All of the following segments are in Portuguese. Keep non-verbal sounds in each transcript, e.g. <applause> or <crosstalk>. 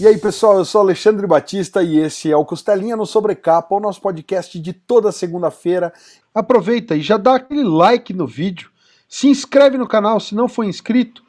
E aí, pessoal, eu sou Alexandre Batista e esse é o Costelinha no Sobrecapa, o nosso podcast de toda segunda-feira. Aproveita e já dá aquele like no vídeo, se inscreve no canal se não for inscrito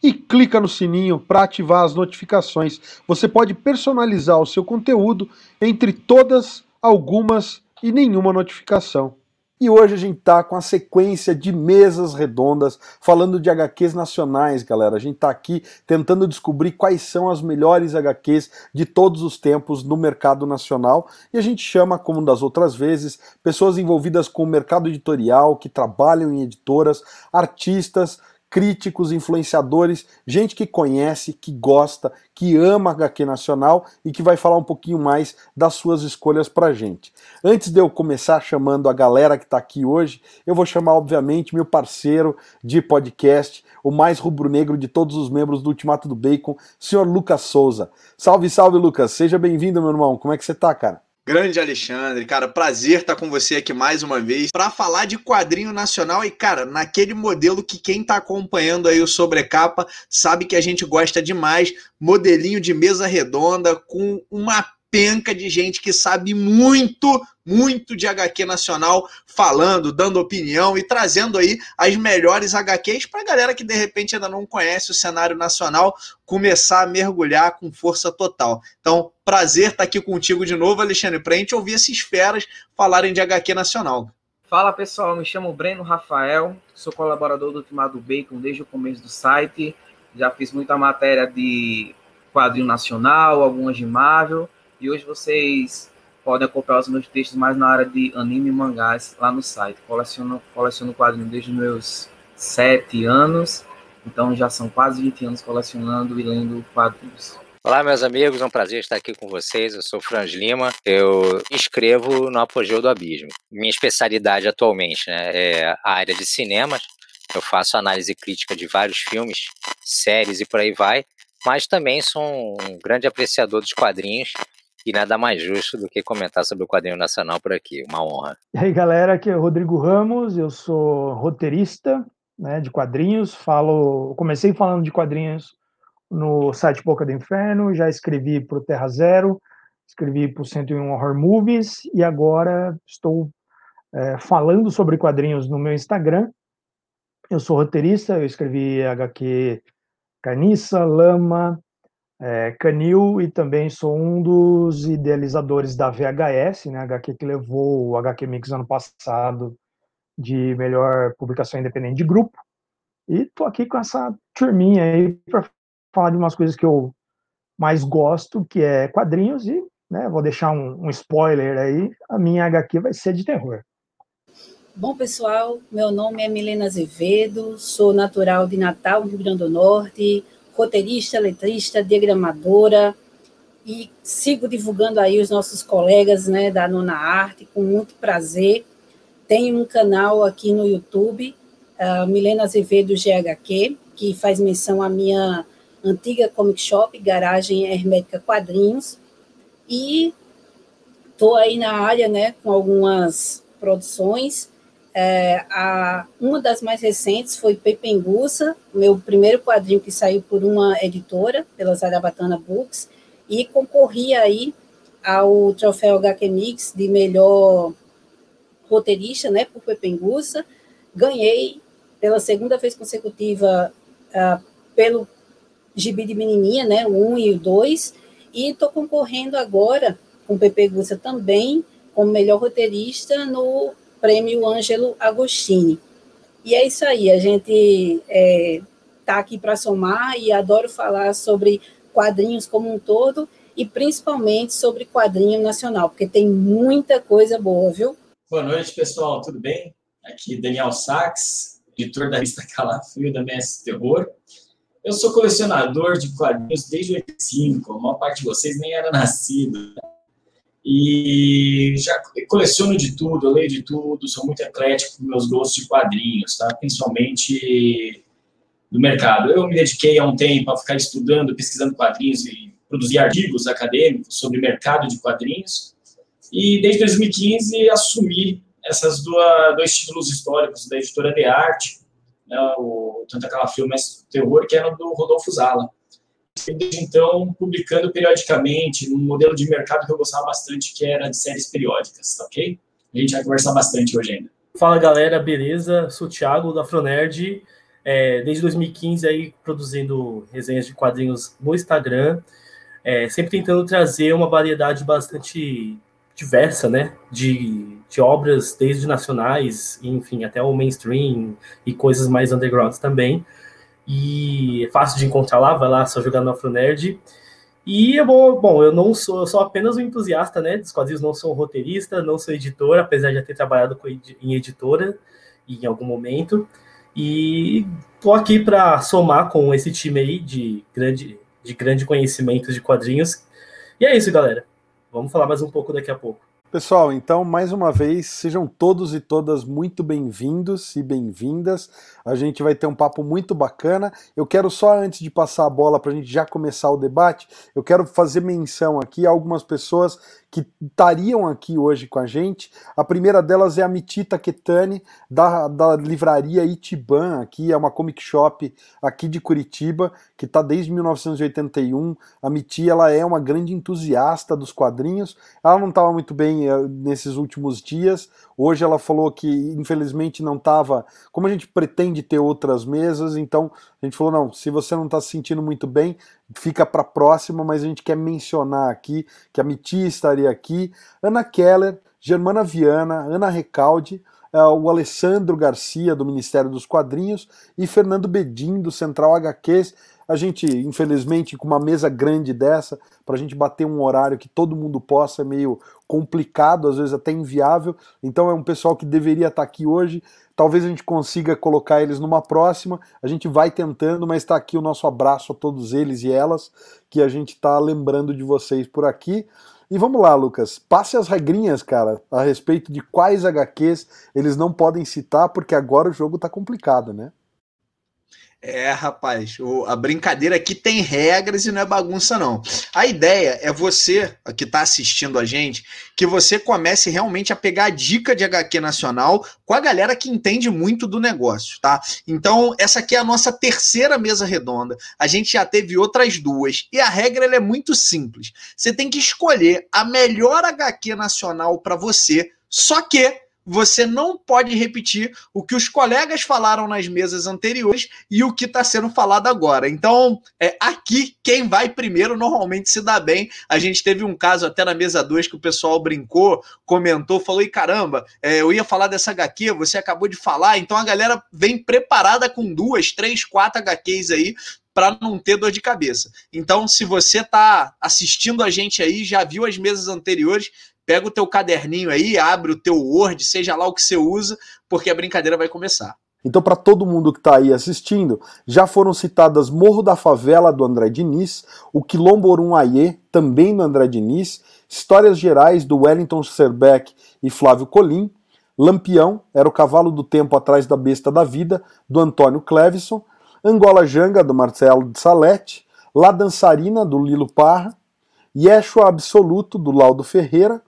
e clica no sininho para ativar as notificações. Você pode personalizar o seu conteúdo entre todas, algumas e nenhuma notificação. E hoje a gente tá com a sequência de mesas redondas falando de HQs nacionais, galera. A gente tá aqui tentando descobrir quais são as melhores HQs de todos os tempos no mercado nacional e a gente chama, como das outras vezes, pessoas envolvidas com o mercado editorial, que trabalham em editoras, artistas, críticos, influenciadores, gente que conhece, que gosta, que ama HQ Nacional e que vai falar um pouquinho mais das suas escolhas pra gente. Antes de eu começar chamando a galera que está aqui hoje, eu vou chamar, obviamente, meu parceiro de podcast, o mais rubro-negro de todos os membros do Ultimato do Bacon, senhor Lucas Souza. Salve, salve, Lucas. Seja bem-vindo, meu irmão. Como é que você tá, cara? Grande Alexandre, cara, prazer estar com você aqui mais uma vez para falar de quadrinho nacional. E, cara, naquele modelo que quem está acompanhando aí o Sobrecapa sabe que a gente gosta demais, modelinho de mesa redonda com uma penca de gente que sabe muito, muito de HQ nacional, falando, dando opinião e trazendo aí as melhores HQs para a galera que de repente ainda não conhece o cenário nacional começar a mergulhar com força total. Então, prazer estar aqui contigo de novo, Alexandre, para a gente ouvir esses feras falarem de HQ nacional. Fala pessoal, me chamo Breno Rafael, sou colaborador do Ultimado Bacon desde o começo do site. Já fiz muita matéria de quadrinho nacional, algumas de Marvel e hoje vocês podem acompanhar os meus textos mais na área de anime e mangás lá no site. Coleciono, coleciono quadrinhos desde os meus sete anos, então já são quase 20 anos colecionando e lendo quadrinhos. Olá, meus amigos, é um prazer estar aqui com vocês. Eu sou Franz Lima, eu escrevo no Apogeu do Abismo. Minha especialidade atualmente né, é a área de cinemas. Eu faço análise crítica de vários filmes, séries e por aí vai, mas também sou um grande apreciador dos quadrinhos e nada mais justo do que comentar sobre o quadrinho nacional por aqui. Uma honra. E aí, galera, aqui é o Rodrigo Ramos, eu sou roteirista né, de quadrinhos. Falo, comecei falando de quadrinhos no site Boca do Inferno, já escrevi para o Terra Zero, escrevi para o 101 Horror Movies e agora estou é, falando sobre quadrinhos no meu Instagram. Eu sou roteirista, eu escrevi HQ Carniça, Lama, é, Canil e também sou um dos idealizadores da VHS, né, HQ que levou o HQ Mix ano passado de melhor publicação independente de grupo. E tô aqui com essa turminha aí para falar de umas coisas que eu mais gosto, que é quadrinhos e, né, vou deixar um, um spoiler aí, a minha HQ vai ser de terror. Bom, pessoal, meu nome é Milena Azevedo, sou natural de Natal, Rio Grande do Norte, roteirista, letrista, diagramadora, e sigo divulgando aí os nossos colegas né, da Nona Arte, com muito prazer. Tenho um canal aqui no YouTube, uh, Milena Azevedo GHQ, que faz menção à minha antiga comic shop, Garagem Hermética Quadrinhos, e estou aí na área né, com algumas produções, é, a, uma das mais recentes foi Pepenguça, meu primeiro quadrinho que saiu por uma editora, pela Zarabatana Books, e concorri aí ao troféu HQ Mix de melhor roteirista, né, por Pepenguça. Ganhei pela segunda vez consecutiva uh, pelo Gibi de Menininha, né, o 1 e o 2, e estou concorrendo agora com Pepe também como melhor roteirista no Prêmio Ângelo Agostini. E é isso aí, a gente está é, tá aqui para somar e adoro falar sobre quadrinhos como um todo e principalmente sobre quadrinho nacional, porque tem muita coisa boa, viu? Boa noite, pessoal, tudo bem? Aqui Daniel Sachs, editor da revista Calafrio da MS Terror. Eu sou colecionador de quadrinhos desde 85, a maior parte de vocês nem era nascido. E já coleciono de tudo, eu leio de tudo, sou muito eclético com meus gostos de quadrinhos, tá? principalmente do mercado. Eu me dediquei há um tempo a ficar estudando, pesquisando quadrinhos e produzir artigos acadêmicos sobre mercado de quadrinhos. E desde 2015 assumi essas duas, dois títulos históricos da editora de arte, né, o, tanto aquela filme Terror, que era do Rodolfo Zala. Desde então publicando periodicamente, num modelo de mercado que eu gostava bastante, que era de séries periódicas, tá ok? A gente vai conversar bastante hoje ainda. Fala galera, beleza? Sou o Thiago da Fronerd, é, desde 2015 aí produzindo resenhas de quadrinhos no Instagram, é, sempre tentando trazer uma variedade bastante diversa, né, de, de obras desde nacionais, enfim, até o mainstream e coisas mais underground também. E é fácil de encontrar lá, vai lá só jogar no Afronerd. E eu vou, bom, eu não sou, eu sou apenas um entusiasta, né, dos quadrinhos, não sou roteirista, não sou editor, apesar de já ter trabalhado com, em editora em algum momento. E tô aqui para somar com esse time aí de grande, de grande conhecimento de quadrinhos. E é isso, galera. Vamos falar mais um pouco daqui a pouco. Pessoal, então, mais uma vez, sejam todos e todas muito bem-vindos e bem-vindas. A gente vai ter um papo muito bacana. Eu quero só, antes de passar a bola para a gente já começar o debate, eu quero fazer menção aqui a algumas pessoas que estariam aqui hoje com a gente. A primeira delas é a Mitita Ketani, da, da livraria Itiban, aqui é uma comic shop aqui de Curitiba, que está desde 1981. A Miti ela é uma grande entusiasta dos quadrinhos. Ela não estava muito bem uh, nesses últimos dias. Hoje ela falou que infelizmente não estava. Como a gente pretende ter outras mesas, então a gente falou não. Se você não está se sentindo muito bem, fica para a próxima. Mas a gente quer mencionar aqui que a Miti estaria aqui, Ana Keller, Germana Viana, Ana Recalde, uh, o Alessandro Garcia, do Ministério dos Quadrinhos, e Fernando Bedin, do Central HQs. A gente, infelizmente, com uma mesa grande dessa, para a gente bater um horário que todo mundo possa, é meio complicado, às vezes até inviável. Então é um pessoal que deveria estar tá aqui hoje. Talvez a gente consiga colocar eles numa próxima. A gente vai tentando, mas está aqui o nosso abraço a todos eles e elas, que a gente está lembrando de vocês por aqui. E vamos lá, Lucas, passe as regrinhas, cara, a respeito de quais HQs eles não podem citar, porque agora o jogo tá complicado, né? É, rapaz, o, a brincadeira aqui tem regras e não é bagunça, não. A ideia é você, que está assistindo a gente, que você comece realmente a pegar a dica de HQ nacional com a galera que entende muito do negócio, tá? Então, essa aqui é a nossa terceira mesa redonda. A gente já teve outras duas. E a regra é muito simples. Você tem que escolher a melhor HQ nacional para você, só que você não pode repetir o que os colegas falaram nas mesas anteriores e o que está sendo falado agora. Então, é, aqui, quem vai primeiro normalmente se dá bem. A gente teve um caso até na mesa 2 que o pessoal brincou, comentou, falou: e caramba, é, eu ia falar dessa HQ, você acabou de falar. Então a galera vem preparada com duas, três, quatro HQs aí para não ter dor de cabeça. Então, se você está assistindo a gente aí, já viu as mesas anteriores, Pega o teu caderninho aí, abre o teu Word, seja lá o que você usa, porque a brincadeira vai começar. Então, para todo mundo que está aí assistindo, já foram citadas Morro da Favela, do André Diniz, o Quilombo Orunhaê, também do André Diniz, Histórias Gerais, do Wellington Serbeck e Flávio Colim, Lampião, era o cavalo do tempo atrás da besta da vida, do Antônio Clevison, Angola Janga, do Marcelo de Salete, La Dançarina, do Lilo Parra, Yeshua Absoluto, do Laudo Ferreira,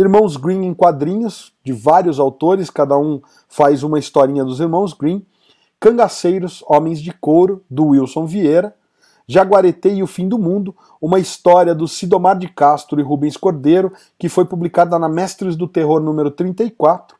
Irmãos Green em quadrinhos, de vários autores, cada um faz uma historinha dos Irmãos Green. Cangaceiros, Homens de Couro, do Wilson Vieira. Jaguareté e o Fim do Mundo, uma história do Sidomar de Castro e Rubens Cordeiro, que foi publicada na Mestres do Terror número 34.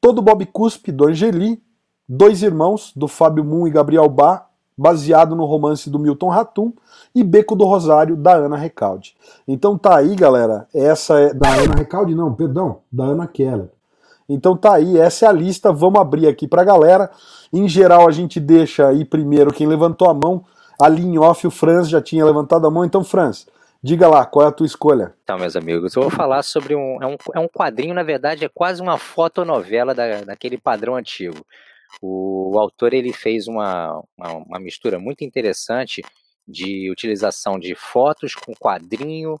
Todo Bob Cuspe, do Angeli. Dois Irmãos, do Fábio Moon e Gabriel Bá, baseado no romance do Milton Ratum, e Beco do Rosário, da Ana Recalde. Então tá aí, galera, essa é... Da Ana Recalde não, perdão, da Ana Keller. Então tá aí, essa é a lista, vamos abrir aqui pra galera. Em geral, a gente deixa aí primeiro quem levantou a mão, ali em off o Franz já tinha levantado a mão, então Franz, Diga lá, qual é a tua escolha? Então, meus amigos, eu vou falar sobre um. É um, é um quadrinho, na verdade, é quase uma fotonovela da, daquele padrão antigo. O, autor ele fez uma, uma, uma mistura muito interessante de utilização de fotos com quadrinho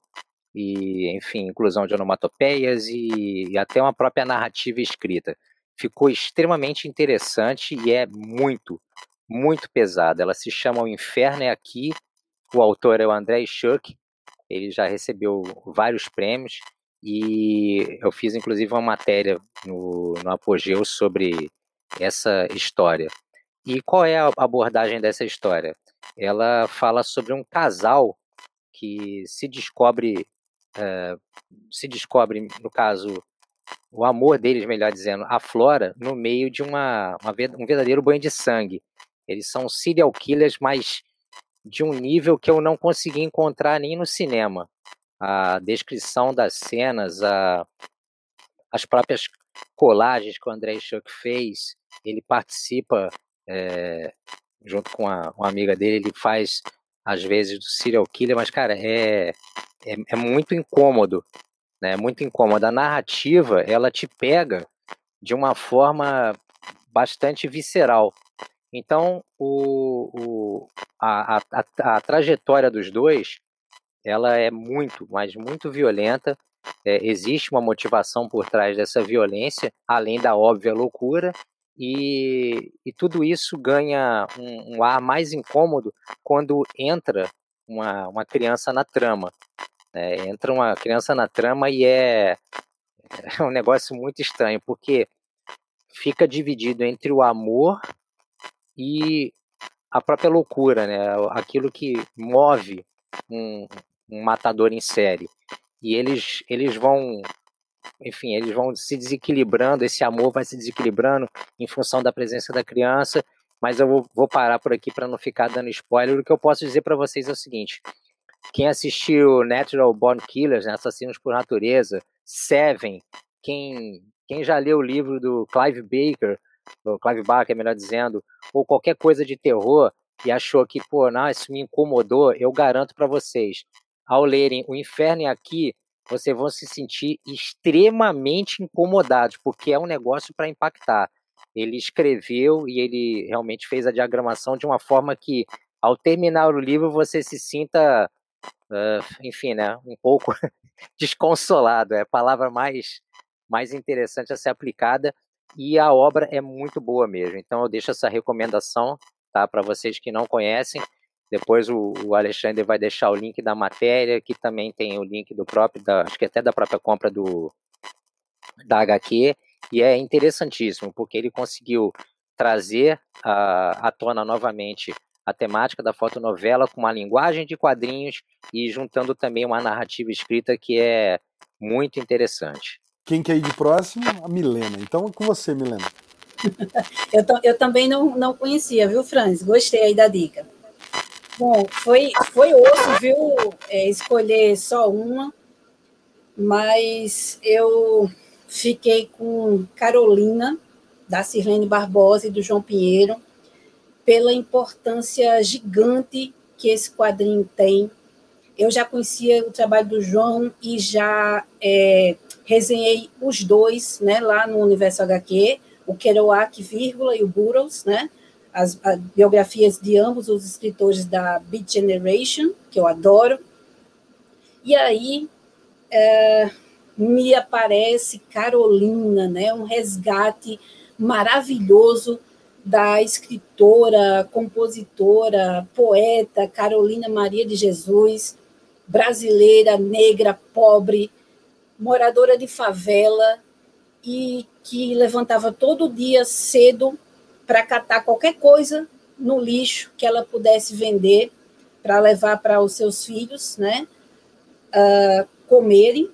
e, enfim, inclusão de onomatopeias e, e, até uma própria narrativa escrita. Ficou extremamente interessante e é muito, muito pesada. Ela se chama O Inferno é Aqui. O autor é o André Schuck. Ele já recebeu vários prêmios e eu fiz inclusive uma matéria no, no Apogeu sobre essa história. E qual é a abordagem dessa história? ela fala sobre um casal que se descobre, é, se descobre, no caso, o amor deles, melhor dizendo, aflora no meio de uma, uma, um verdadeiro banho de sangue. Eles são serial killers, mas de um nível que eu não consegui encontrar nem no cinema. A descrição das cenas, a, as próprias colagens que o André Schuck fez, ele participa é, junto com a, uma amiga dele, ele faz às vezes do serial killer, mas cara, é, é, é muito incômodo, né? É muito incômodo. A narrativa, ela te pega de uma forma bastante visceral. Então, o, o, a, a, a, a trajetória dos dois, ela é muito, mas muito violenta. É, existe uma motivação por trás dessa violência, além da óbvia loucura, e, e tudo isso ganha um, um, ar mais incômodo quando entra uma, uma criança na trama. É, entra uma criança na trama e é, é um negócio muito estranho, porque fica dividido entre o amor e a própria loucura, né? aquilo que move um, um matador em série. E eles, eles vão enfim, eles vão se desequilibrando, esse amor vai se desequilibrando em função da presença da criança. Mas eu vou, vou parar por aqui para não ficar dando spoiler. O que eu posso dizer para vocês é o seguinte: quem assistiu Natural Born Killers, né, Assassinos por Natureza, Seven, quem, quem já leu o livro do Clive Baker, do Clive Barker, melhor dizendo, ou qualquer coisa de terror e achou que, pô, não, isso me incomodou, eu garanto para vocês, ao lerem O Inferno é Aqui, vocês vão se sentir extremamente incomodados, porque é um negócio para impactar. Ele escreveu e ele realmente fez a diagramação de uma forma que, ao terminar o livro, você se sinta, uh, enfim, né, um pouco <laughs> desconsolado. É a palavra mais, mais interessante a ser aplicada. E a obra é muito boa mesmo. Então, eu deixo essa recomendação tá, para vocês que não conhecem. Depois o, o, Alexandre vai deixar o link da matéria, que também tem o link do próprio, da, acho que até da própria compra do da HQ, e é interessantíssimo, porque ele conseguiu trazer à, à tona novamente a temática da fotonovela com uma linguagem de quadrinhos e juntando também uma narrativa escrita que é muito interessante. Quem quer ir de próximo? A Milena. Então é com você, Milena. <laughs> eu, eu também não, não conhecia, viu, Franz? Gostei aí da dica. Bom, foi, foi osso, viu, é, escolher só uma, mas eu fiquei com Carolina, da Sirlene Barbosa e do João Pinheiro, pela importância gigante que esse quadrinho tem. Eu já conhecia o trabalho do João e já é, resenhei os dois né, lá no Universo HQ, o Kerouac, vírgula, e o Burroughs, né? As, as biografias de ambos os escritores da Beat Generation, que eu adoro. E aí é, me aparece Carolina, né, um resgate maravilhoso da escritora, compositora, poeta Carolina Maria de Jesus, brasileira, negra, pobre, moradora de favela e que levantava todo dia cedo para catar qualquer coisa no lixo que ela pudesse vender para levar para os seus filhos, né, uh, comerem.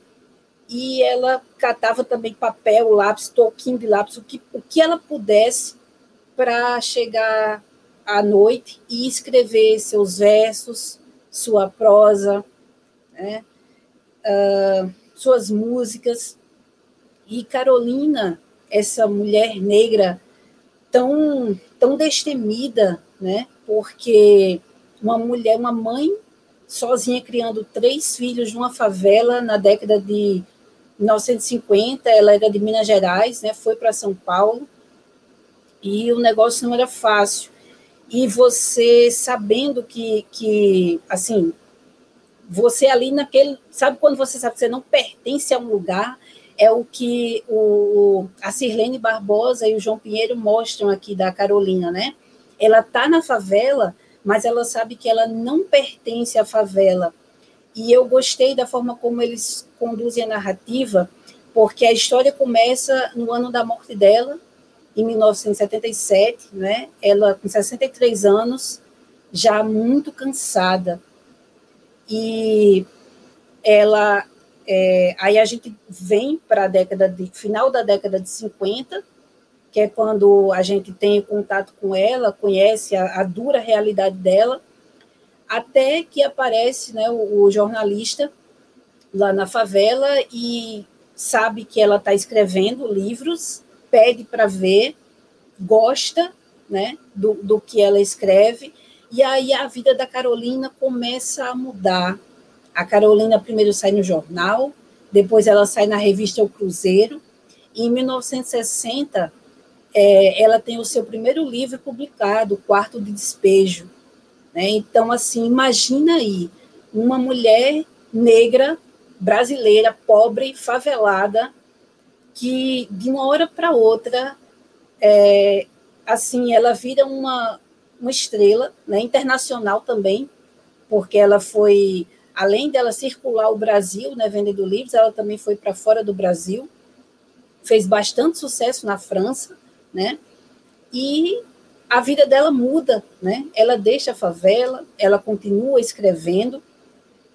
E ela catava também papel, lápis, toquinho de lápis, o que, o que ela pudesse para chegar à noite e escrever seus versos, sua prosa, né, uh, suas músicas. E Carolina, essa mulher negra tão, tão destemida, né? Porque uma mulher, uma mãe sozinha criando três filhos numa favela na década de 1950, ela era de Minas Gerais, né? Foi para São Paulo e o negócio não era fácil. E você sabendo que, que assim, você ali naquele, sabe quando você sabe que você não pertence a um lugar, é o que o, a Sirlene Barbosa e o João Pinheiro mostram aqui da Carolina, né? Ela está na favela, mas ela sabe que ela não pertence à favela. E eu gostei da forma como eles conduzem a narrativa, porque a história começa no ano da morte dela, em 1977, né? Ela com 63 anos, já muito cansada. E ela é, aí a gente vem para a década de final da década de 50, que é quando a gente tem contato com ela, conhece a, a dura realidade dela, até que aparece né, o, o jornalista lá na favela e sabe que ela está escrevendo livros, pede para ver, gosta né, do, do que ela escreve, e aí a vida da Carolina começa a mudar. A Carolina primeiro sai no jornal, depois ela sai na revista O Cruzeiro, e em 1960 é, ela tem o seu primeiro livro publicado, Quarto de Despejo. Né? Então, assim, imagina aí, uma mulher negra, brasileira, pobre, favelada, que de uma hora para outra, é, assim, ela vira uma, uma estrela né, internacional também, porque ela foi, além dela circular o Brasil, né, vendendo livros, ela também foi para fora do Brasil, fez bastante sucesso na França, né? E a vida dela muda, né? Ela deixa a favela, ela continua escrevendo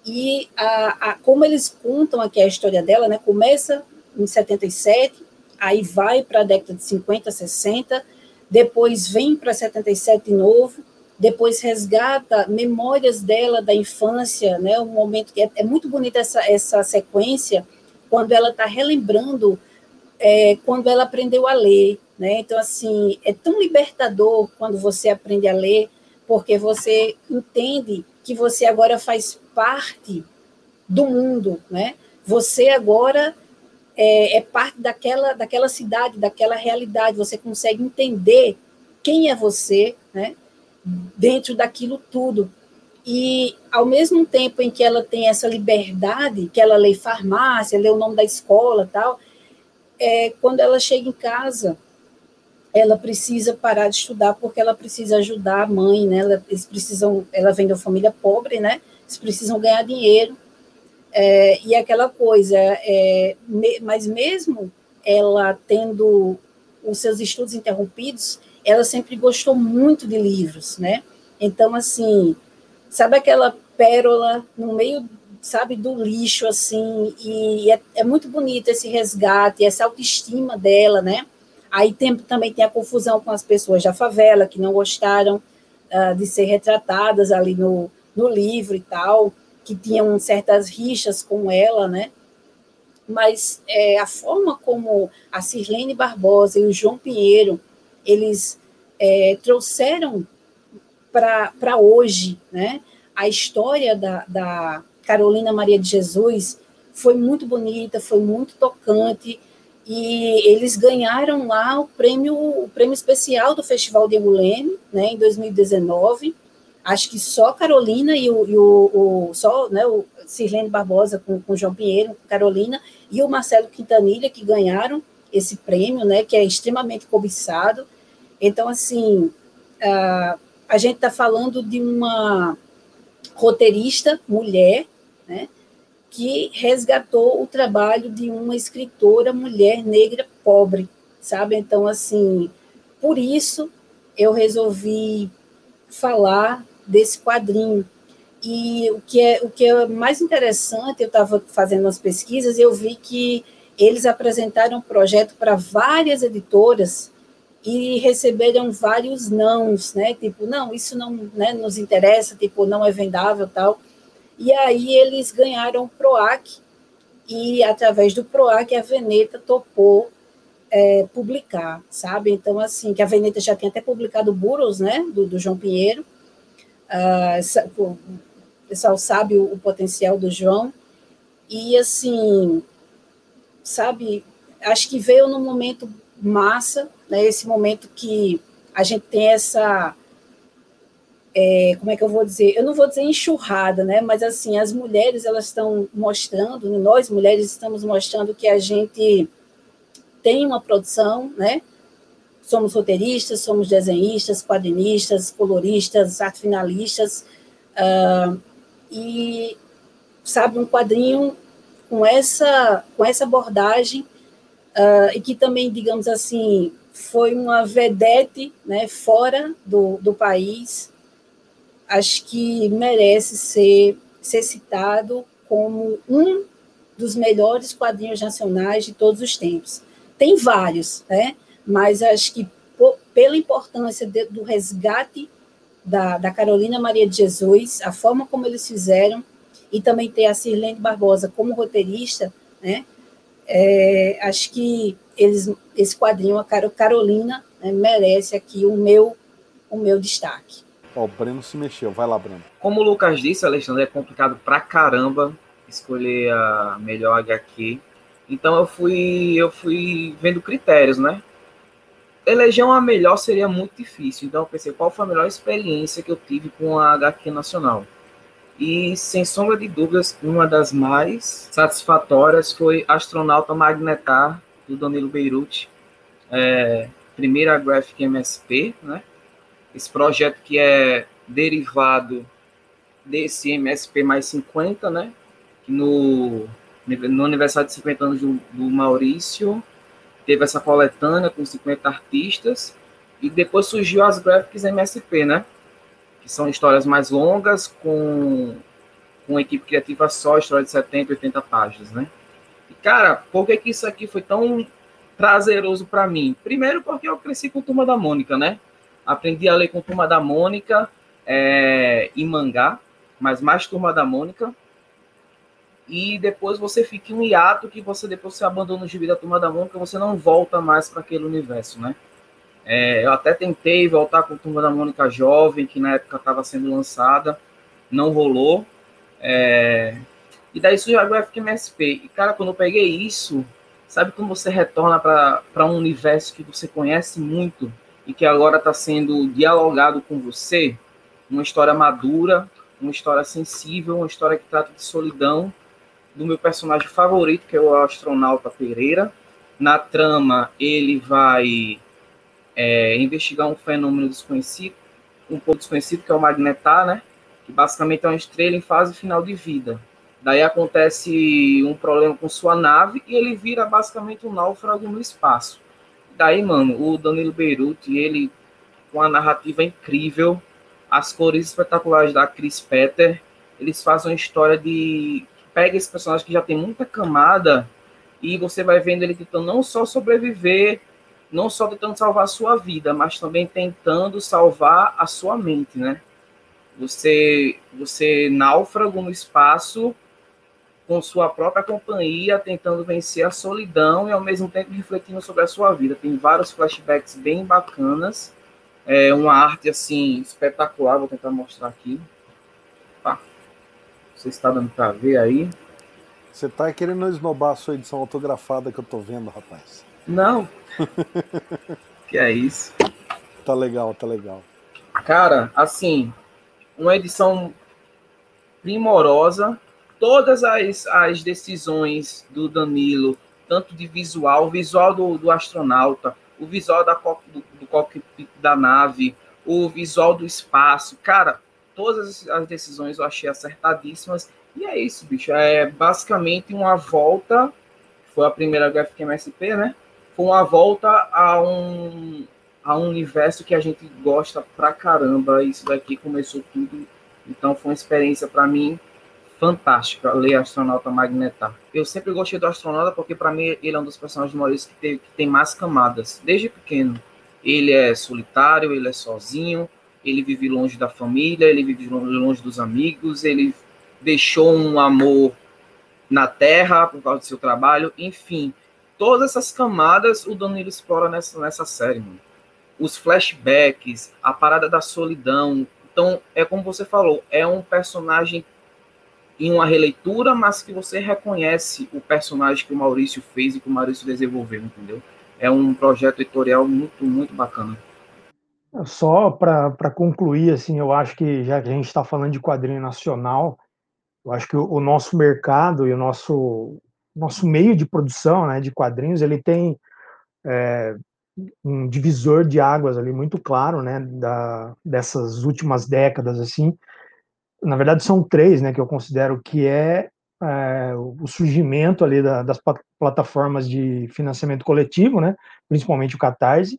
e a, a, como eles contam aqui a história dela, né? Começa em 77, aí vai para a década de 50, 60, depois vem para 77 de novo, depois resgata memórias dela da infância, né? Um momento que é, é muito bonita essa, essa sequência quando ela está relembrando é, quando ela aprendeu a ler, né? Então, assim, é tão libertador quando você aprende a ler, porque você entende que você agora faz parte do mundo, né? Você agora é, é, parte daquela, daquela cidade, daquela realidade, você consegue entender quem é você, né? Dentro daquilo tudo. E, ao mesmo tempo em que ela tem essa liberdade, que ela lê farmácia, lê o nome da escola tal, é, quando ela chega em casa, ela precisa parar de estudar porque ela precisa ajudar a mãe, né? Ela, eles precisam, ela vem uma família pobre, né? Eles precisam ganhar dinheiro é, e aquela coisa. É, me, mas mesmo ela tendo os seus estudos interrompidos, ela sempre gostou muito de livros, né? Então assim, sabe aquela pérola no meio sabe, do lixo, assim, e é, é, muito bonito esse resgate, essa autoestima dela, né? Aí tem, também tem a confusão com as pessoas da favela, que não gostaram uh, de ser retratadas ali no, no livro e tal, que tinham certas rixas com ela, né? Mas é, a forma como a Sirlene Barbosa e o João Pinheiro, eles é, trouxeram para hoje, né? A história da, da Carolina Maria de Jesus foi muito bonita, foi muito tocante, e eles ganharam lá o prêmio, o prêmio especial do Festival de Anguleme, né, em 2019. Acho que só Carolina e o, e o, o só, né, o Sirlene Barbosa com, com João Pinheiro, Carolina e o Marcelo Quintanilha que ganharam esse prêmio, né, que é extremamente cobiçado. Então, assim, a, a gente está falando de uma roteirista mulher, né, que resgatou o trabalho de uma escritora mulher negra pobre, sabe? Então, assim, por isso eu resolvi falar desse quadrinho. E o que é, o que é mais interessante, eu estava fazendo as pesquisas e eu vi que eles apresentaram um projeto para várias editoras e receberam vários nãos, né? Tipo, não, isso não né, nos interessa, tipo, não é vendável, tal. E aí eles ganharam o PROAC, e através do PROAC a Veneta topou é, publicar, sabe? Então, assim, que a Veneta já tinha até publicado Burros, né, do, do João Pinheiro, uh, o pessoal sabe o, o potencial do João, e assim, sabe, acho que veio num momento massa, né, esse momento que a gente tem essa é, como é que eu vou dizer? Eu não vou dizer enxurrada, né? Mas assim, as mulheres elas estão mostrando, nós mulheres estamos mostrando que a gente tem uma produção, né? Somos roteiristas, somos desenhistas, quadrinistas, coloristas, arte finalistas, uh, e sabe um quadrinho com essa com essa abordagem uh, e que também, digamos assim, foi uma vedete, né? Fora do, do país acho que merece ser, ser citado como um dos melhores quadrinhos nacionais de todos os tempos. Tem vários, né? mas acho que pela importância de, do resgate da, da Carolina Maria de Jesus, a forma como eles fizeram, e também ter a Sirlene Barbosa como roteirista, né? É, acho que eles, esse quadrinho, a Carolina, né, merece aqui o meu, o meu destaque. Ó, o Breno se mexeu. Vai lá, Breno. Como o Lucas disse, Alexandre, é complicado pra caramba escolher a melhor HQ. Então eu fui, eu fui vendo critérios, né? Eleger uma melhor seria muito difícil. Então eu pensei, qual foi a melhor experiência que eu tive com a HQ nacional? E, sem sombra de dúvidas, uma das mais satisfatórias foi Astronauta Magnetar, do Danilo Beirute. É, primeira Graphic MSP, né? Esse projeto que é derivado desse MSP mais 50, né? No, no aniversário de 50 anos do, do Maurício, teve essa coletânea com 50 artistas, e depois surgiu as Graphics MSP, né? Que são histórias mais longas, com, com equipe criativa só, história de 70, 80 páginas, né? E, cara, por que, que isso aqui foi tão prazeroso para mim? Primeiro, porque eu cresci com Turma da Mônica, né? Aprendi a ler com Turma da Mônica é, e mangá, mas mais Turma da Mônica. E depois você fica em um hiato que você depois você abandona o gibi da Turma da Mônica, você não volta mais para aquele universo, né? É, eu até tentei voltar com a Turma da Mônica Jovem, que na época estava sendo lançada, não rolou. É, e daí surgiu Graphic MSP. E, cara, quando eu peguei isso, sabe quando você retorna para um universo que você conhece muito e que agora está sendo dialogado com você? Uma história madura, uma história sensível, uma história que trata de solidão, do meu personagem favorito, que é o astronauta Pereira. Na trama, ele vai é, investigar um fenômeno desconhecido, um pouco desconhecido, que é o magnetar, né? Que basicamente é uma estrela em fase final de vida. Daí acontece um problema com sua nave e ele vira basicamente um náufrago no espaço. Daí, mano, o Danilo Beirute, ele com a narrativa incrível, as cores espetaculares da Chris Petter, eles fazem uma história de pega esse personagem que já tem muita camada e você vai vendo ele tentando não só sobreviver não só tentando salvar a sua vida, mas também tentando salvar a sua mente, né? Você, você náufrago no espaço com sua própria companhia, tentando vencer a solidão e ao mesmo tempo refletindo sobre a sua vida. Tem vários flashbacks bem bacanas, é uma arte assim espetacular. Vou tentar mostrar aqui. Tá. Você está dando para ver aí? Você tá querendo esnobar a sua edição autografada que eu tô vendo, rapaz? Não, <laughs> que é isso? Tá legal, tá legal. Cara, assim, uma edição primorosa. Todas as, as decisões do Danilo, tanto de visual, o visual do, do astronauta, o visual da, do, do cockpit da nave, o visual do espaço, cara, todas as decisões eu achei acertadíssimas. E é isso, bicho. É basicamente uma volta. Foi a primeira Graphic MSP, né? Foi uma volta a um, a um universo que a gente gosta pra caramba. Isso daqui começou tudo. Então foi uma experiência para mim fantástica ler Astronauta Magnetar. Eu sempre gostei do Astronauta porque para mim ele é um dos personagens Maurício que que tem mais camadas. Desde pequeno. Ele é solitário, ele é sozinho, ele vive longe da família, ele vive longe dos amigos, ele deixou um amor na terra por causa do seu trabalho, enfim todas essas camadas o Danilo explora nessa, nessa série, mano. Os flashbacks, a parada da solidão. Então, é como você falou, é um personagem em uma releitura, mas que você reconhece o personagem que o Maurício fez e que o Maurício desenvolveu, entendeu? É um projeto editorial muito, muito bacana. Só para concluir, assim, eu acho que já que a gente está falando de quadrinho nacional, eu acho que o, o nosso mercado e o nosso nosso meio de produção, né, de quadrinhos, ele tem é, um divisor de águas ali muito claro, né, da, dessas últimas décadas, assim. Na verdade, são três, né, que eu considero que é, é o surgimento ali da, das plataformas de financiamento coletivo, né, principalmente o Catarse,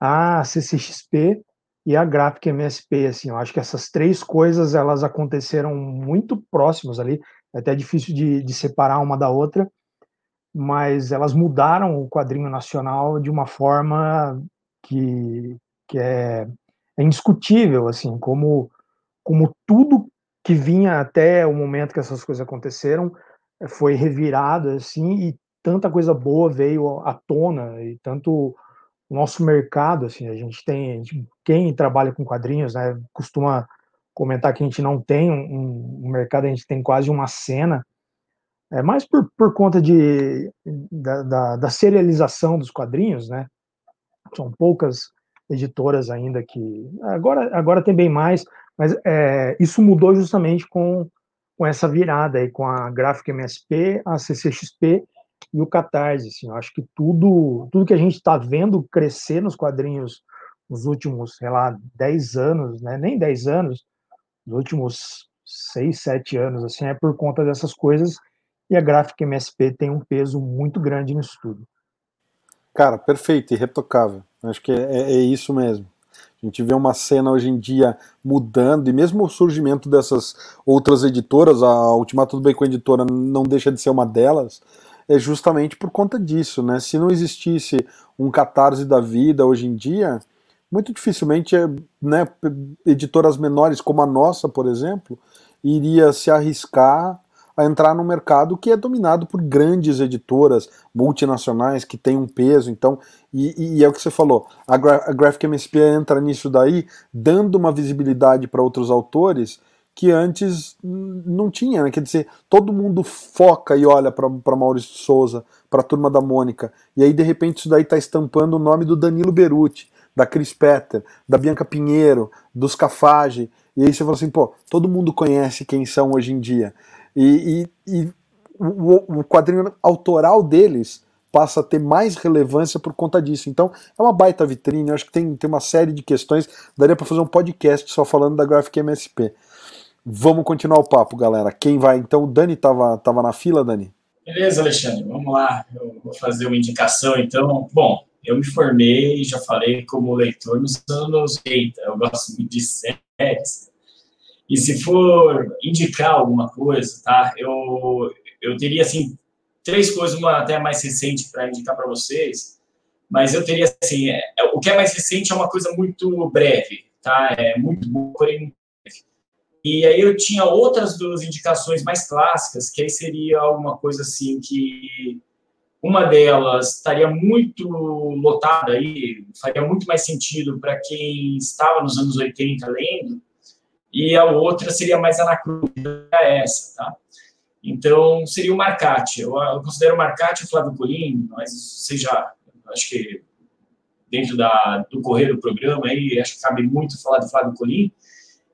a CCXP e a Graphic MSP, assim, eu acho que essas três coisas, elas aconteceram muito próximas ali, é até difícil de, de separar uma da outra, mas elas mudaram o quadrinho nacional de uma forma que, que é, é indiscutível, assim, como, como tudo que vinha até o momento que essas coisas aconteceram eh, foi revirado, assim, e tanta coisa boa veio à tona, e tanto o nosso mercado, assim, a gente tem, a gente, quem trabalha com quadrinhos, né, costuma comentar que a gente não tem um, um mercado, a gente tem quase uma cena, é mais por, por conta de, da, da, da, serialização dos quadrinhos, né, são poucas editoras ainda que, agora, agora tem bem mais, mas é, isso mudou justamente com, com essa virada aí, com a Graphic MSP, a CCXP e o Catarse. Assim, eu acho que tudo, tudo que a gente está vendo crescer nos quadrinhos nos últimos, sei lá, 10 anos, né? nem 10 anos, nos últimos 6, 7 anos, assim, é por conta dessas coisas, e a Graphic MSP tem um peso muito grande nisso tudo. Cara, perfeito, irretocável. Acho que é, é isso mesmo. A gente vê uma cena hoje em dia mudando, e mesmo o surgimento dessas outras editoras, a Ultimato do Bacon Editora não deixa de ser uma delas, é justamente por conta disso, né? Se não existisse um catarse da vida hoje em dia, muito dificilmente, né, editoras menores como a nossa, por exemplo, iria se arriscar a entrar no mercado que é dominado por grandes editoras multinacionais que têm um peso. Então, e, e é o que você falou, a, Gra a Graphic MSP entra nisso daí, dando uma visibilidade para outros autores que antes não tinha, né? quer dizer, todo mundo foca e olha para Maurício Souza, para a turma da Mônica, e aí de repente isso daí está estampando o nome do Danilo Beruti, da Chris Petter, da Bianca Pinheiro, dos Cafage, e aí você fala assim, pô, todo mundo conhece quem são hoje em dia, e, e, e o, o quadrinho autoral deles passa a ter mais relevância por conta disso. Então, é uma baita vitrine, eu acho que tem, tem uma série de questões, daria para fazer um podcast só falando da Graphic MSP. Vamos continuar o papo, galera. Quem vai? Então, o Dani estava tava na fila, Dani? Beleza, Alexandre, vamos lá. Eu vou fazer uma indicação, então. Bom, eu me formei, já falei, como leitor nos anos 80. Eu gosto muito de séries. E se for indicar alguma coisa, tá? Eu, eu teria, assim, três coisas, uma até mais recente para indicar para vocês. Mas eu teria, assim, é, o que é mais recente é uma coisa muito breve, tá? É muito bom, porém e aí eu tinha outras duas indicações mais clássicas, que aí seria alguma coisa assim que uma delas estaria muito lotada aí, faria muito mais sentido para quem estava nos anos 80 lendo, e a outra seria mais anacrônica essa, tá? Então, seria o Marcati. Eu, eu considero o Marcati o Flávio Colim, mas seja, acho que dentro da, do correr do programa aí, acho que cabe muito falar do Flávio Colim,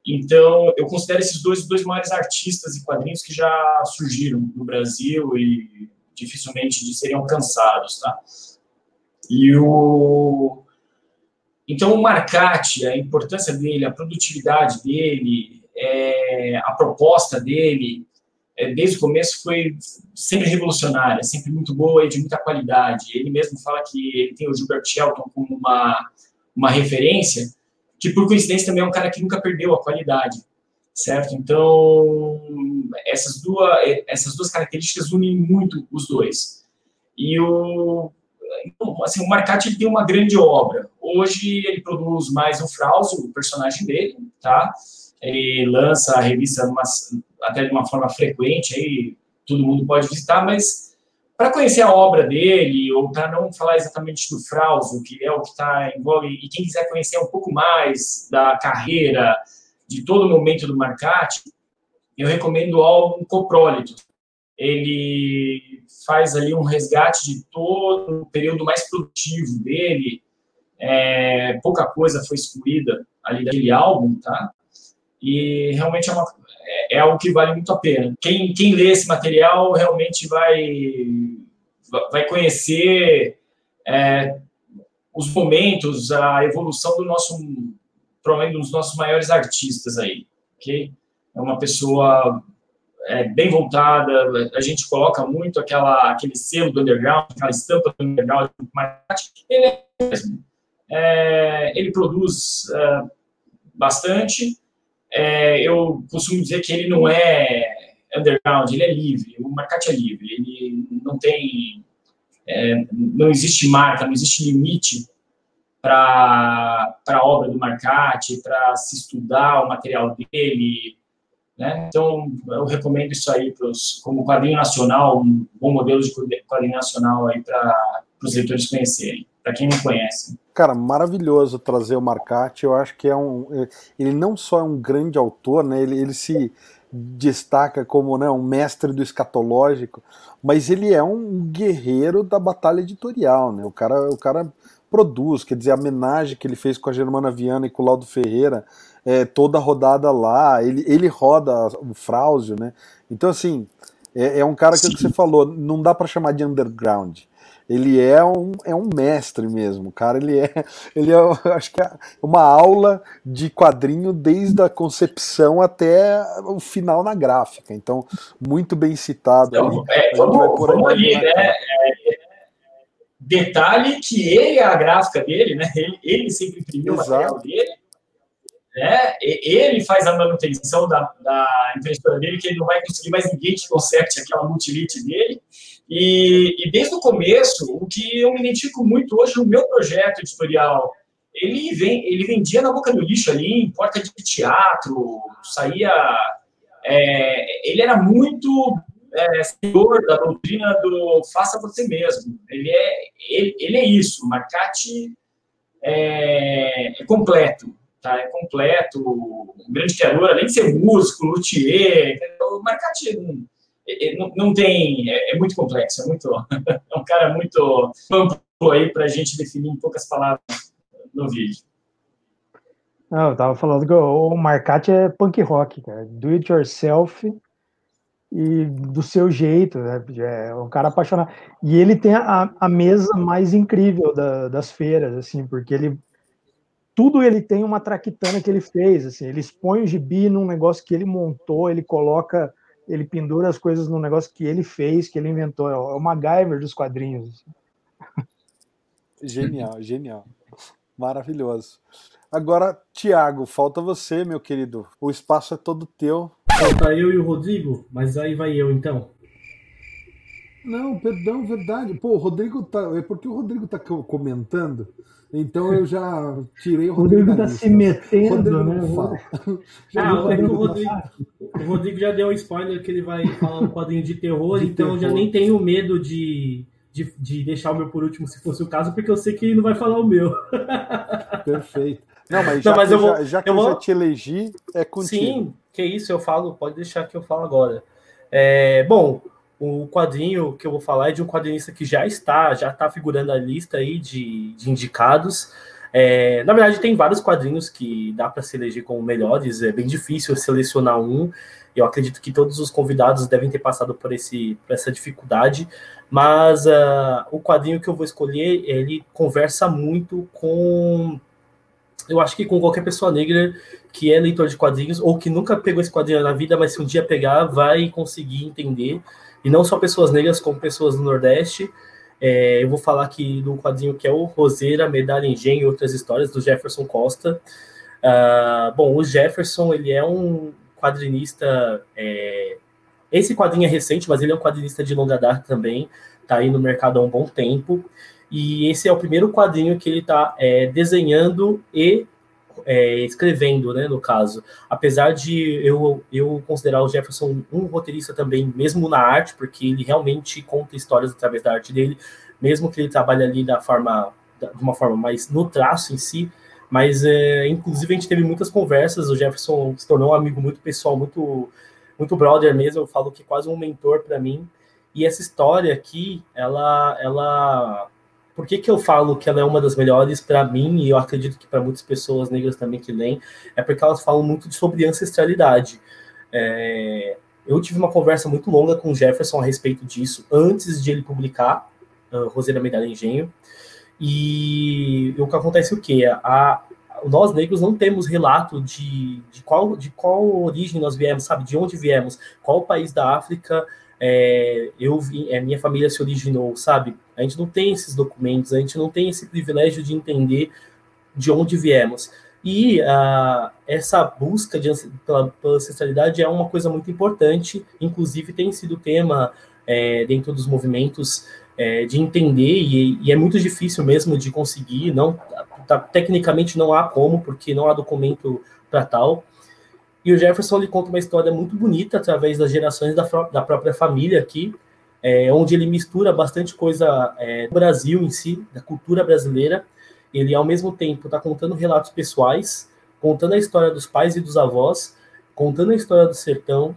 então, eu considero esses dois os dois maiores artistas e quadrinhos que já surgiram no Brasil e dificilmente seriam alcançados, tá? E o então o Marcati, a importância dele, a produtividade dele, é, a proposta dele, é, desde o começo foi sempre revolucionária, sempre muito boa e de muita qualidade. Ele mesmo fala que ele tem o Gilbert Shelton como uma uma referência, que por coincidência também é um cara que nunca perdeu a qualidade, certo? Então, essas duas, essas duas características unem muito os dois. E o, então, assim, o Marcati ele tem uma grande obra. Hoje ele produz mais o Frauso, o personagem dele, tá? Ele lança a revista uma, até de uma forma frequente, aí todo mundo pode visitar, mas para conhecer a obra dele, ou para não falar exatamente do Frauso, que é o que está em voga, e quem quiser conhecer um pouco mais da carreira, de todo momento do Marcati, eu recomendo o álbum Coprólito. Ele faz ali um resgate de todo o período mais produtivo dele, é, pouca coisa foi excluída ali daquele álbum, tá? E realmente é uma, é, é algo que vale muito a pena. Quem, quem lê esse material realmente vai, vai conhecer é, os momentos, a evolução do nosso, provavelmente, um dos nossos maiores artistas aí, ok? É uma pessoa é, bem voltada, a gente coloca muito aquela, aquele selo do underground, aquela estampa do underground, ele é mesmo. É, ele produz é, bastante. É, eu costumo dizer que ele não é underground, ele é livre, o Marcati é livre, ele não tem, é, não existe marca, não existe limite para a obra do Marcati, para se estudar o material dele, né? Então, eu recomendo isso aí pros, como quadrinho nacional, um bom modelo de quadrinho nacional aí para os leitores conhecerem, para quem não conhece. Cara, maravilhoso trazer o Marcati. Eu acho que é um. Ele não só é um grande autor, né? Ele, ele se destaca como né, um mestre do escatológico, mas ele é um guerreiro da batalha editorial, né? O cara, o cara produz, quer dizer, a homenagem que ele fez com a Germana Viana e com o Laudo Ferreira, é, toda rodada lá, ele, ele roda o Frauzio, né? Então, assim, é, é um cara que, é que você falou, não dá para chamar de underground ele é um, é um mestre mesmo, cara. Ele é, <laughs> ele é, acho que é uma aula de quadrinho desde a concepção até o final na gráfica. Então, muito bem citado. Então, é, vamos, vamos ali, né? Detalhe que ele é a gráfica dele, né? Ele, ele sempre imprimiu o material dele. Né? Ele faz a manutenção da, da impressora dele, que ele não vai conseguir mais ninguém que conserte aquela multilite dele. E, e, desde o começo, o que eu me identifico muito hoje no meu projeto editorial, ele, vem, ele vendia na boca do lixo ali, em porta de teatro, saía. É, ele era muito é, senhor da doutrina do faça você mesmo. Ele é, ele, ele é isso, Marcati é, é completo. Tá, é completo, um grande criador, além de ser músico, luthier, o Marcati não, não tem, é, é, muito complexo, é muito, <laughs> é um cara muito amplo aí para a gente definir em poucas palavras no vídeo. Não, eu tava falando que o Marcati é punk rock, cara. Do it yourself e do seu jeito, né? É um cara apaixonado. E ele tem a, a mesa mais incrível da, das feiras, assim, porque ele tudo ele tem uma traquitana que ele fez, assim, ele expõe o gibi num negócio que ele montou, ele coloca ele pendura as coisas num negócio que ele fez, que ele inventou. É o MacGyver dos quadrinhos. Genial, genial. Maravilhoso. Agora, Tiago, falta você, meu querido. O espaço é todo teu. Falta eu e o Rodrigo, mas aí vai eu então. Não, perdão, verdade. Pô, o Rodrigo tá. É porque o Rodrigo tá comentando. Então eu já tirei o Rodrigo. O Rodrigo tá se metendo, né? <laughs> ah, é o, Rodrigo, o Rodrigo já deu um spoiler que ele vai falar um quadrinho de terror, <laughs> de então terror. já nem tenho medo de, de, de, deixar o meu por último, se fosse o caso, porque eu sei que ele não vai falar o meu. <laughs> Perfeito. Não, mas já, não, mas que, eu vou, já, já que eu, vou... já te elegi, é contigo. Sim, que isso, eu falo, pode deixar que eu falo agora. É, bom, o quadrinho que eu vou falar é de um quadrinista que já está, já está figurando a lista aí de, de indicados. É, na verdade, tem vários quadrinhos que dá para se eleger como melhores, é bem difícil selecionar um. Eu acredito que todos os convidados devem ter passado por, esse, por essa dificuldade, mas uh, o quadrinho que eu vou escolher, ele conversa muito com eu acho que com qualquer pessoa negra que é leitor de quadrinhos ou que nunca pegou esse quadrinho na vida, mas se um dia pegar, vai conseguir entender e não só pessoas negras, como pessoas do Nordeste. É, eu vou falar aqui do quadrinho que é o Roseira, Medalha Engenho e Outras Histórias, do Jefferson Costa. Uh, bom, o Jefferson, ele é um quadrinista... É, esse quadrinho é recente, mas ele é um quadrinista de longa data também, está aí no mercado há um bom tempo. E esse é o primeiro quadrinho que ele está é, desenhando e é, escrevendo, né, no caso. Apesar de eu, eu considerar o Jefferson um roteirista também, mesmo na arte, porque ele realmente conta histórias através da arte dele, mesmo que ele trabalhe ali da forma, de uma forma mais no traço em si, mas é, inclusive a gente teve muitas conversas, o Jefferson se tornou um amigo muito pessoal, muito, muito brother mesmo, eu falo que quase um mentor para mim, e essa história aqui, ela, ela por que, que eu falo que ela é uma das melhores para mim, e eu acredito que para muitas pessoas negras também que leem, é porque elas falam muito sobre ancestralidade. É, eu tive uma conversa muito longa com o Jefferson a respeito disso, antes de ele publicar uh, Roseira Medalha Engenho, e o que acontece é o quê? A, nós negros não temos relato de, de, qual, de qual origem nós viemos, sabe? De onde viemos, qual país da África é, eu vim, é, minha família se originou, sabe? A gente não tem esses documentos, a gente não tem esse privilégio de entender de onde viemos. E uh, essa busca de, pela, pela, ancestralidade é uma coisa muito importante, inclusive tem sido tema é, dentro dos movimentos é, de entender, e, e, é muito difícil mesmo de conseguir, não tá, tecnicamente não há como, porque não há documento para tal. E o Jefferson ele conta uma história muito bonita através das gerações da, da própria família aqui, é, onde ele mistura bastante coisa é, do Brasil em si, da cultura brasileira. Ele, ao mesmo tempo, está contando relatos pessoais, contando a história dos pais e dos avós, contando a história do sertão,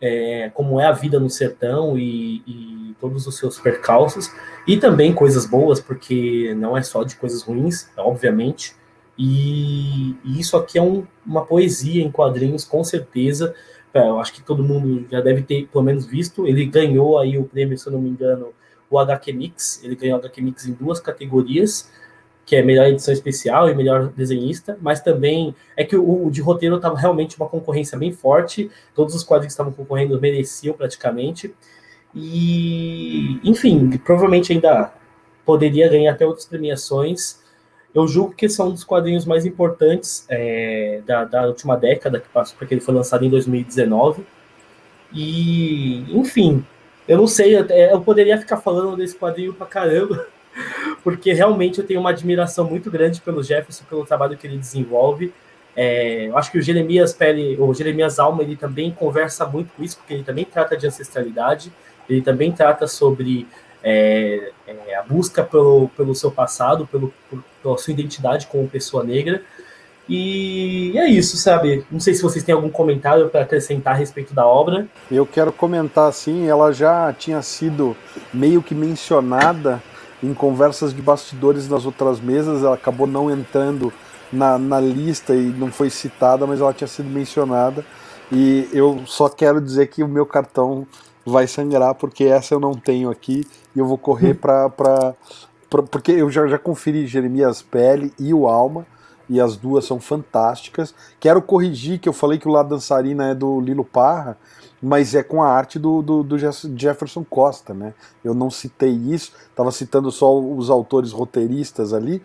é, como é a vida no sertão e, e, todos os seus percalços, e também coisas boas, porque não é só de coisas ruins, obviamente. E, e isso aqui é um, uma poesia em quadrinhos, com certeza. É, eu acho que todo mundo já deve ter, pelo menos, visto. Ele ganhou aí o prêmio, se eu não me engano, o HQ Mix. Ele ganhou o HQ Mix em duas categorias que é melhor edição especial e melhor desenhista, mas também é que o, o de roteiro estava realmente uma concorrência bem forte, todos os quadrinhos que estavam concorrendo mereciam praticamente, e enfim, provavelmente ainda poderia ganhar até outras premiações. Eu julgo que são um dos quadrinhos mais importantes é, da, da última década que passou, porque ele foi lançado em 2019. E, enfim, eu não sei, eu poderia ficar falando desse quadrinho pra caramba, <laughs> porque realmente eu tenho uma admiração muito grande pelo Jefferson, pelo trabalho que ele desenvolve. É, eu acho que o Jeremias Pele, o Jeremias Alma, ele também conversa muito com isso, porque ele também trata de ancestralidade, ele também trata sobre é, é, a busca pelo, pelo seu passado, pelo, pela sua identidade como pessoa negra. E é isso, sabe? Não sei se vocês têm algum comentário para acrescentar a respeito da obra. Eu quero comentar assim, ela já tinha sido meio que mencionada em conversas de bastidores nas outras mesas, ela acabou não entrando na, na lista e não foi citada, mas ela tinha sido mencionada. E eu só quero dizer que o meu cartão vai sangrar, porque essa eu não tenho aqui, e eu vou correr para. Porque eu já, já conferi Jeremias Pele e o Alma, e as duas são fantásticas. Quero corrigir que eu falei que o lado dançarina é do Lilo Parra, mas é com a arte do, do, do, Jefferson Costa, né? Eu não citei isso, estava citando só os autores roteiristas ali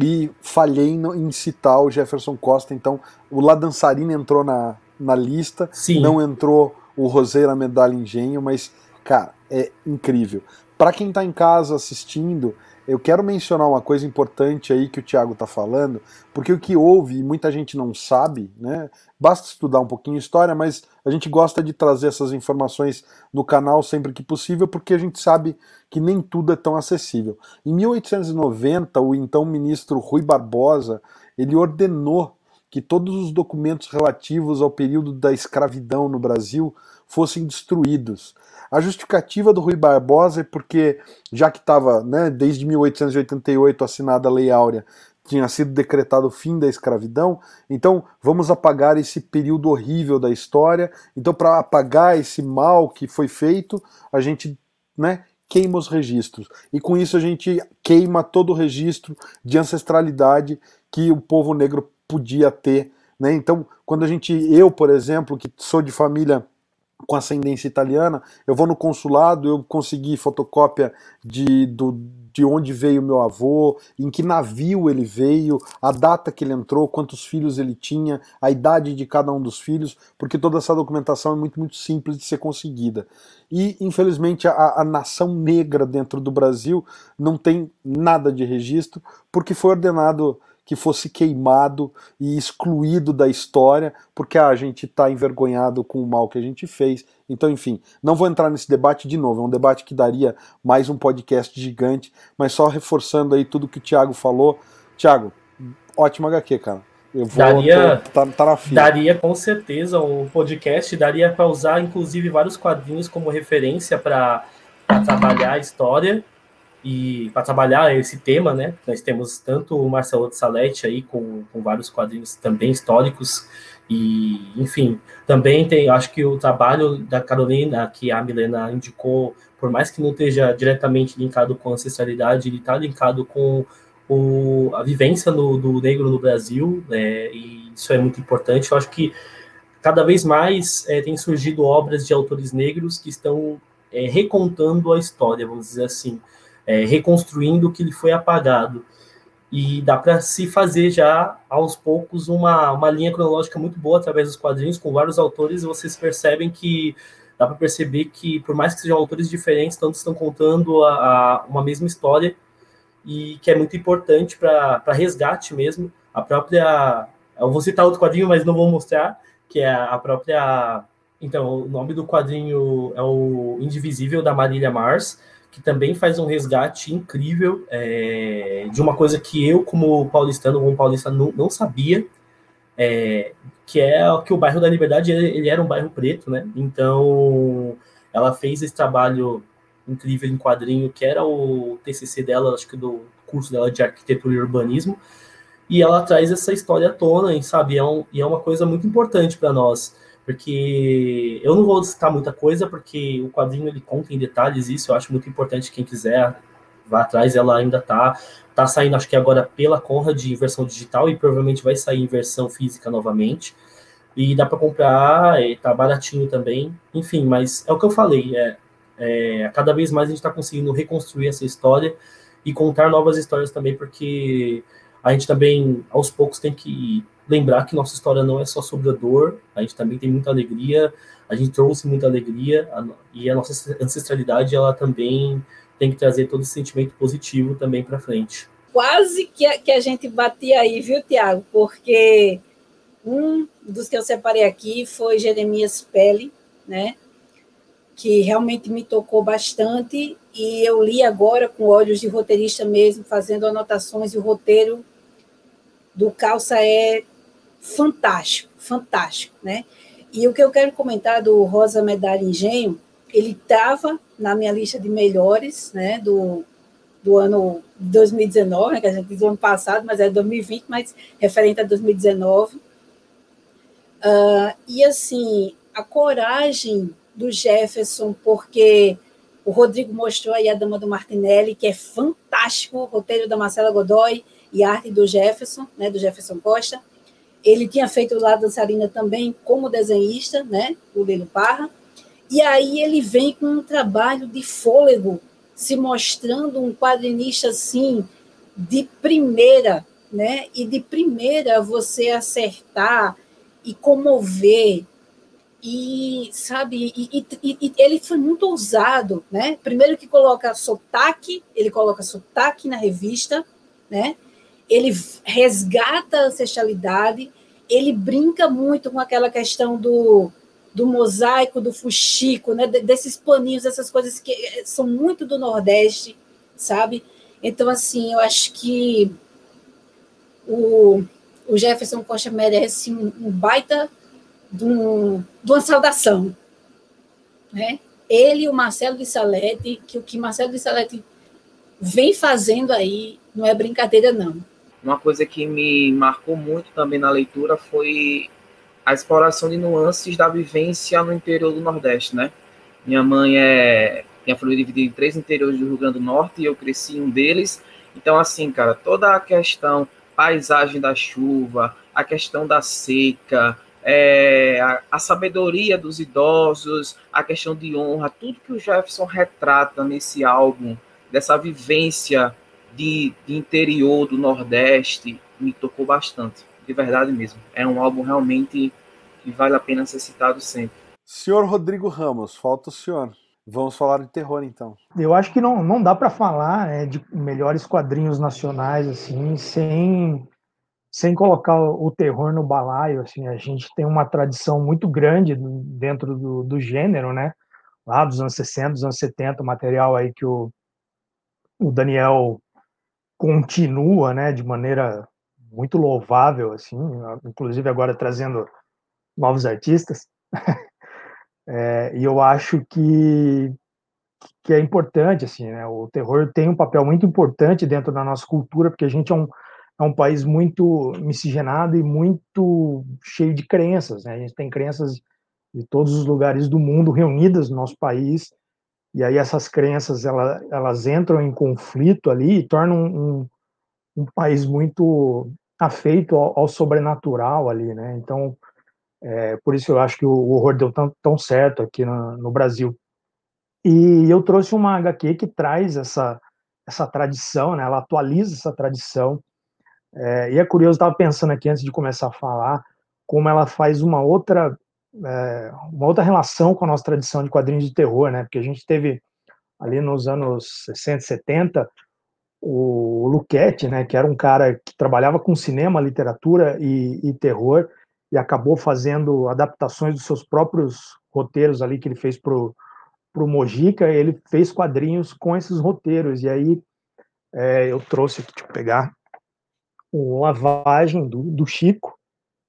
e falhei em citar o Jefferson Costa. Então, o La Dançarina entrou na, na lista, Sim. não entrou o Roseira Medalha Engenho, mas, cara, é incrível. Para quem está em casa assistindo, eu quero mencionar uma coisa importante aí que o Thiago está falando, porque o que houve, e muita gente não sabe, né? Basta estudar um pouquinho história, mas a gente gosta de trazer essas informações no canal sempre que possível, porque a gente sabe que nem tudo é tão acessível. Em 1890, o então ministro Rui Barbosa, ele ordenou que todos os documentos relativos ao período da escravidão no Brasil fossem destruídos. A justificativa do Rui Barbosa é porque, já que estava, né, desde 1888 assinada a Lei Áurea, tinha sido decretado o fim da escravidão, então vamos apagar esse período horrível da história. Então, para apagar esse mal que foi feito, a gente né, queima os registros. E com isso a gente queima todo o registro de ancestralidade que o povo negro podia ter. Né? Então, quando a gente, eu, por exemplo, que sou de família com ascendência italiana, eu vou no consulado, eu consegui fotocópia de, do, de onde veio meu avô, em que navio ele veio, a data que ele entrou, quantos filhos ele tinha, a idade de cada um dos filhos, porque toda essa documentação é muito, muito simples de ser conseguida. E, infelizmente, a, a nação negra dentro do Brasil não tem nada de registro, porque foi ordenado que fosse queimado e excluído da história, porque ah, a gente está envergonhado com o mal que a gente fez. Então, enfim, não vou entrar nesse debate de novo, é um debate que daria mais um podcast gigante, mas só reforçando aí tudo que o Thiago falou. Thiago, ótimo HQ, cara. Eu vou, daria, tô, tá, tá na fila. daria com certeza um podcast, daria para usar inclusive vários quadrinhos como referência para trabalhar a história e para trabalhar esse tema, né, nós temos tanto o Marcelo de Salete aí com, com vários quadrinhos também históricos e, enfim, também tem, acho que o trabalho da Carolina que a Milena indicou, por mais que não esteja diretamente linkado com a ancestralidade, ele está linkado com o, a vivência no, do negro no Brasil, né, e isso é muito importante. Eu acho que cada vez mais é, tem surgido obras de autores negros que estão é, recontando a história, vamos dizer assim é, reconstruindo o que lhe foi apagado. e dá para se fazer já aos poucos uma, uma linha cronológica muito boa através dos quadrinhos com vários autores. E vocês percebem que dá para perceber que, por mais que sejam autores diferentes, todos estão contando a, a uma mesma história e que é muito importante para resgate mesmo. A própria. Eu vou citar outro quadrinho, mas não vou mostrar, que é a própria. Então, o nome do quadrinho é o Indivisível da Marília Mars que também faz um resgate incrível é, de uma coisa que eu, como paulistano, como paulista, não, não sabia, é, que é que o bairro da Liberdade ele, ele, era um bairro preto, né? Então, ela fez esse trabalho incrível em quadrinho, que era o TCC dela, acho que do curso dela de arquitetura e urbanismo, e ela traz essa história à tona, e, sabe? É um, e é uma coisa muito importante para nós porque eu não vou citar muita coisa, porque o quadrinho ele conta em detalhes isso, eu acho muito importante quem quiser vá atrás, ela ainda tá tá saindo acho que agora pela Conrad em versão digital e provavelmente vai sair em versão física novamente. E dá para comprar, e tá baratinho também. Enfim, mas é o que eu falei, é, é cada vez mais a gente está conseguindo reconstruir essa história e contar novas histórias também, porque a gente também aos poucos tem que lembrar que nossa história não é só sobre a dor, a gente também tem muita alegria, a gente trouxe muita alegria, a, e a nossa ancestralidade, ela também tem que trazer todo esse sentimento positivo também para frente. Quase que a, que a gente batia aí, viu, Tiago? Porque um dos que eu separei aqui foi Jeremias Pele, né? Que realmente me tocou bastante, e eu li agora com olhos de roteirista mesmo, fazendo anotações, e o roteiro do Calça é fantástico, fantástico, né? E o que eu quero comentar do Rosa Medalha Engenho, ele estava na minha lista de melhores, né, do, do ano 2019, né, que a gente diz ano passado, mas é 2020, mas referente a 2019. Uh, ah, e assim, a coragem do Jefferson, porque o Rodrigo mostrou aí a Dama do Martinelli, que é fantástico, o roteiro da Marcela Godoy e a arte do Jefferson, né, do Jefferson Costa. Ele tinha feito lá dançarina também como desenhista, né, o Lilo Parra. E aí ele vem com um trabalho de fôlego, se mostrando um quadrinista assim de primeira, né? E de primeira você acertar e comover e sabe e, e, e, ele foi muito ousado, né? Primeiro que coloca sotaque, ele coloca sotaque na revista, né? Ele resgata a ancestralidade, ele brinca muito com aquela questão do, do mosaico, do fuxico, né, desses paninhos, essas coisas que eh, são muito do Nordeste, sabe? Então, assim, eu acho que o, o Jefferson Costa merece um, um baita de, um, de uma saudação, né? Ele e o Marcelo de Salete, que o que Marcelo de Salete vem fazendo aí não é brincadeira, não. Uma coisa que me marcou muito também na leitura foi a exploração de nuances da vivência no interior do Nordeste, né? Minha mãe é minha família é dividida em três interiores do Rio Grande do Norte e eu cresci em um deles. Então, assim, cara, toda a questão paisagem da chuva, a questão da seca, é, a, a, sabedoria dos idosos, a questão de honra, tudo que o Jefferson retrata nesse álbum, dessa vivência de, de interior do Nordeste me tocou bastante, de verdade mesmo. É um álbum realmente que vale a pena ser citado sempre. Senhor Rodrigo Ramos, falta o senhor. Vamos falar de terror então. Eu acho que não, não dá para falar né, de melhores quadrinhos nacionais assim sem sem colocar o terror no balaio. Assim, a gente tem uma tradição muito grande dentro do, do gênero, né? Lá dos anos 60, dos anos 70, material aí que o, o Daniel continua, né, de maneira muito louvável, assim, inclusive agora trazendo novos artistas. <laughs> é, e eu acho que que é importante, assim, né? O terror tem um papel muito importante dentro da nossa cultura, porque a gente é um, é um país muito miscigenado e muito cheio de crenças, né? A gente tem crenças de todos os lugares do mundo reunidas no nosso país e aí essas crenças ela, elas entram em conflito ali e tornam um, um país muito afeito ao, ao, sobrenatural ali, né? Então, é, por isso eu acho que o, o horror deu tão, tão certo aqui no, no, Brasil. E eu trouxe uma HQ que traz essa essa tradição, né? Ela atualiza essa tradição É, e é curioso, estava pensando aqui antes de começar a falar, como ela faz uma outra, é, uma outra relação com a nossa tradição de quadrinhos de terror, né? Porque a gente teve ali nos anos 60, 70, o Luquete, né, que era um cara que trabalhava com cinema, literatura e, e terror, e acabou fazendo adaptações dos seus próprios roteiros ali que ele fez pro pro Mojica, ele fez quadrinhos com esses roteiros, e aí é, eu trouxe aqui, deixa eu pegar, o Lavagem do, do Chico,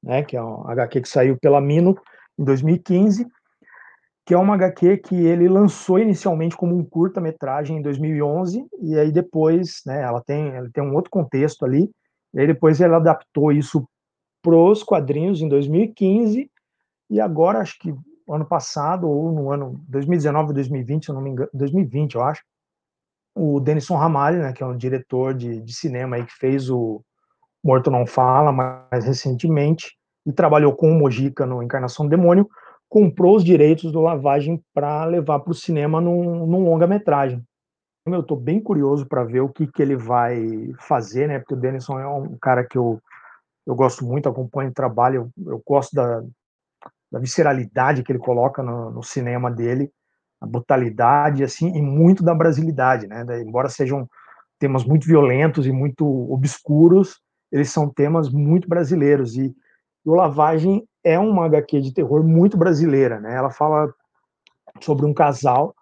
né, que é um HQ que saiu pela Mino em 2015, que é uma HQ que ele lançou inicialmente como um curta-metragem em 2011, e aí depois, né, ela tem, ela tem um outro contexto ali, e aí depois ele adaptou isso pros quadrinhos em 2015, e agora, acho que ano passado, ou no ano 2019 ou 2020, se eu não me engano, 2020, eu acho, o Denison Ramalho, né, que é um diretor de, de cinema aí que fez o Morto Não Fala mais recentemente, e trabalhou com o Mojica no Encarnação do Demônio, comprou os direitos do Lavagem para levar para o cinema num, num longa-metragem. Eu estou bem curioso para ver o que, que ele vai fazer, né? Porque o Denison é um cara que eu, eu gosto muito, acompanho o trabalho, eu, eu gosto da, da visceralidade que ele coloca no, no, cinema dele, a brutalidade, assim, e muito da brasilidade, né? Embora sejam temas muito violentos e muito obscuros, eles são temas muito brasileiros e o Lavagem é uma HQ de terror muito brasileira, né? Ela fala sobre um casal,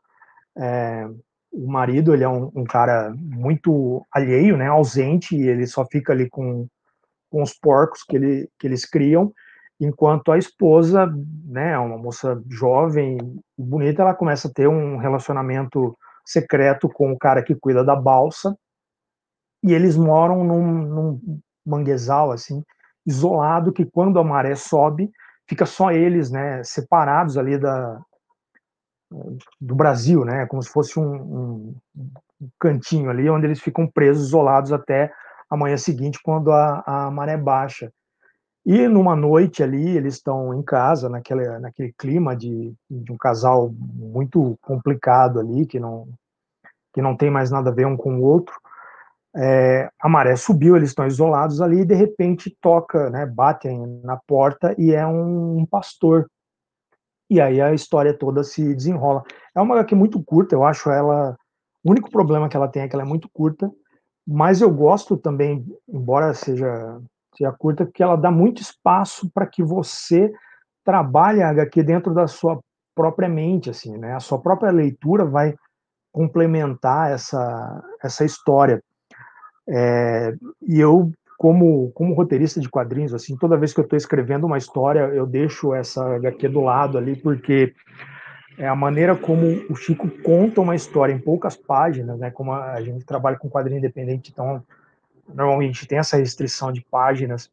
é, o marido ele é um, um, cara muito alheio, né? Ausente, e ele só fica ali com, com os porcos que, ele, que eles criam, enquanto a esposa, né? Uma moça jovem e bonita, ela começa a ter um relacionamento secreto com o cara que cuida da balsa, e eles moram num, num manguezal assim isolado que quando a maré sobe, fica só eles, né, separados ali da, do Brasil, né, como se fosse um, um, um cantinho ali onde eles ficam presos, isolados até a manhã seguinte, quando a, a maré baixa. E numa noite ali, eles estão em casa, naquele, naquele clima de, de um casal muito complicado ali, que não, que não tem mais nada a ver um com o outro é, a maré subiu, eles estão isolados ali, e de repente toca, né, batem na porta e é um, um pastor. E aí a história toda se desenrola. É uma HQ muito curta, eu acho ela. O único problema que ela tem é que ela é muito curta, mas eu gosto também, embora seja, seja curta, que ela dá muito espaço para que você trabalhe a HQ dentro da sua própria mente, assim, né? A sua própria leitura vai complementar essa, essa história. É, e eu, como, como roteirista de quadrinhos, assim, toda vez que eu estou escrevendo uma história, eu deixo essa HQ do lado ali, porque é a maneira como o Chico conta uma história em poucas páginas, né? Como a, gente trabalha com quadrinho independente, então normalmente tem essa restrição de páginas.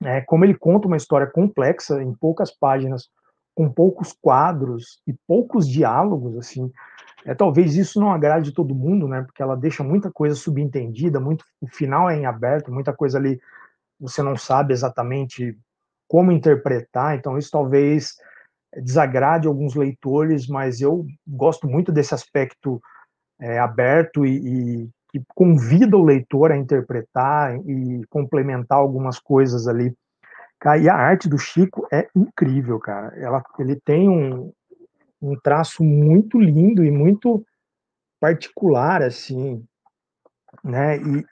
Né, como ele conta uma história complexa em poucas páginas, com poucos quadros e poucos diálogos, assim, é, talvez isso não agrade todo mundo, né? Porque ela deixa muita coisa subentendida, muito, o final é em aberto, muita coisa ali você não sabe exatamente como interpretar, então isso talvez desagrade alguns leitores, mas eu gosto muito desse aspecto é, aberto e, e que convida o leitor a interpretar e complementar algumas coisas ali. E a arte do Chico é incrível, cara. Ela, ele tem um, um traço muito lindo e muito particular, assim, né? E,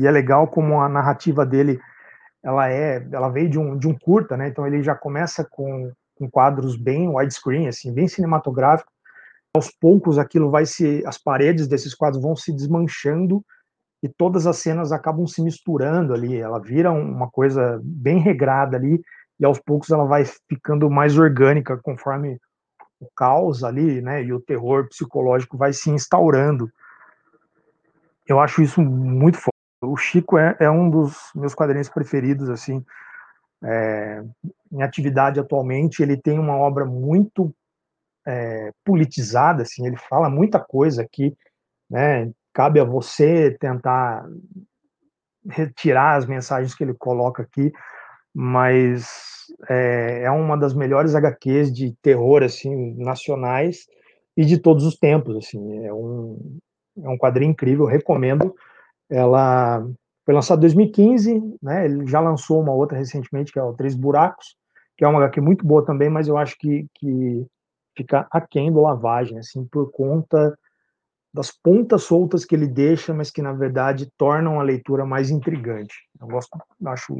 e, é legal como a narrativa dele, ela é, ela veio de um, de um curta, né? Então ele já começa com, com quadros bem widescreen, assim, bem cinematográfico. Aos poucos aquilo vai se, as paredes desses quadros vão se desmanchando e todas as cenas acabam se misturando ali. Ela vira uma coisa bem regrada ali e aos poucos ela vai ficando mais orgânica conforme o caos ali, né, e o terror psicológico vai se instaurando. Eu acho isso muito forte. O Chico é, é um dos meus quadrinhos preferidos, assim, é, em atividade atualmente. Ele tem uma obra muito é, politizada, assim, ele fala muita coisa aqui, né, cabe a você tentar retirar as mensagens que ele coloca aqui, mas é, é, uma das melhores HQs de terror assim nacionais e de todos os tempos assim é um é um quadrinho incrível recomendo ela Foi lançado em 2015, né? Ele já lançou uma outra recentemente, que é o Três Buracos, que é uma HQ muito boa também, mas eu acho que, que fica aquém do lavagem, assim, por conta das pontas soltas que ele deixa, mas que na verdade tornam a leitura mais intrigante. Eu gosto, acho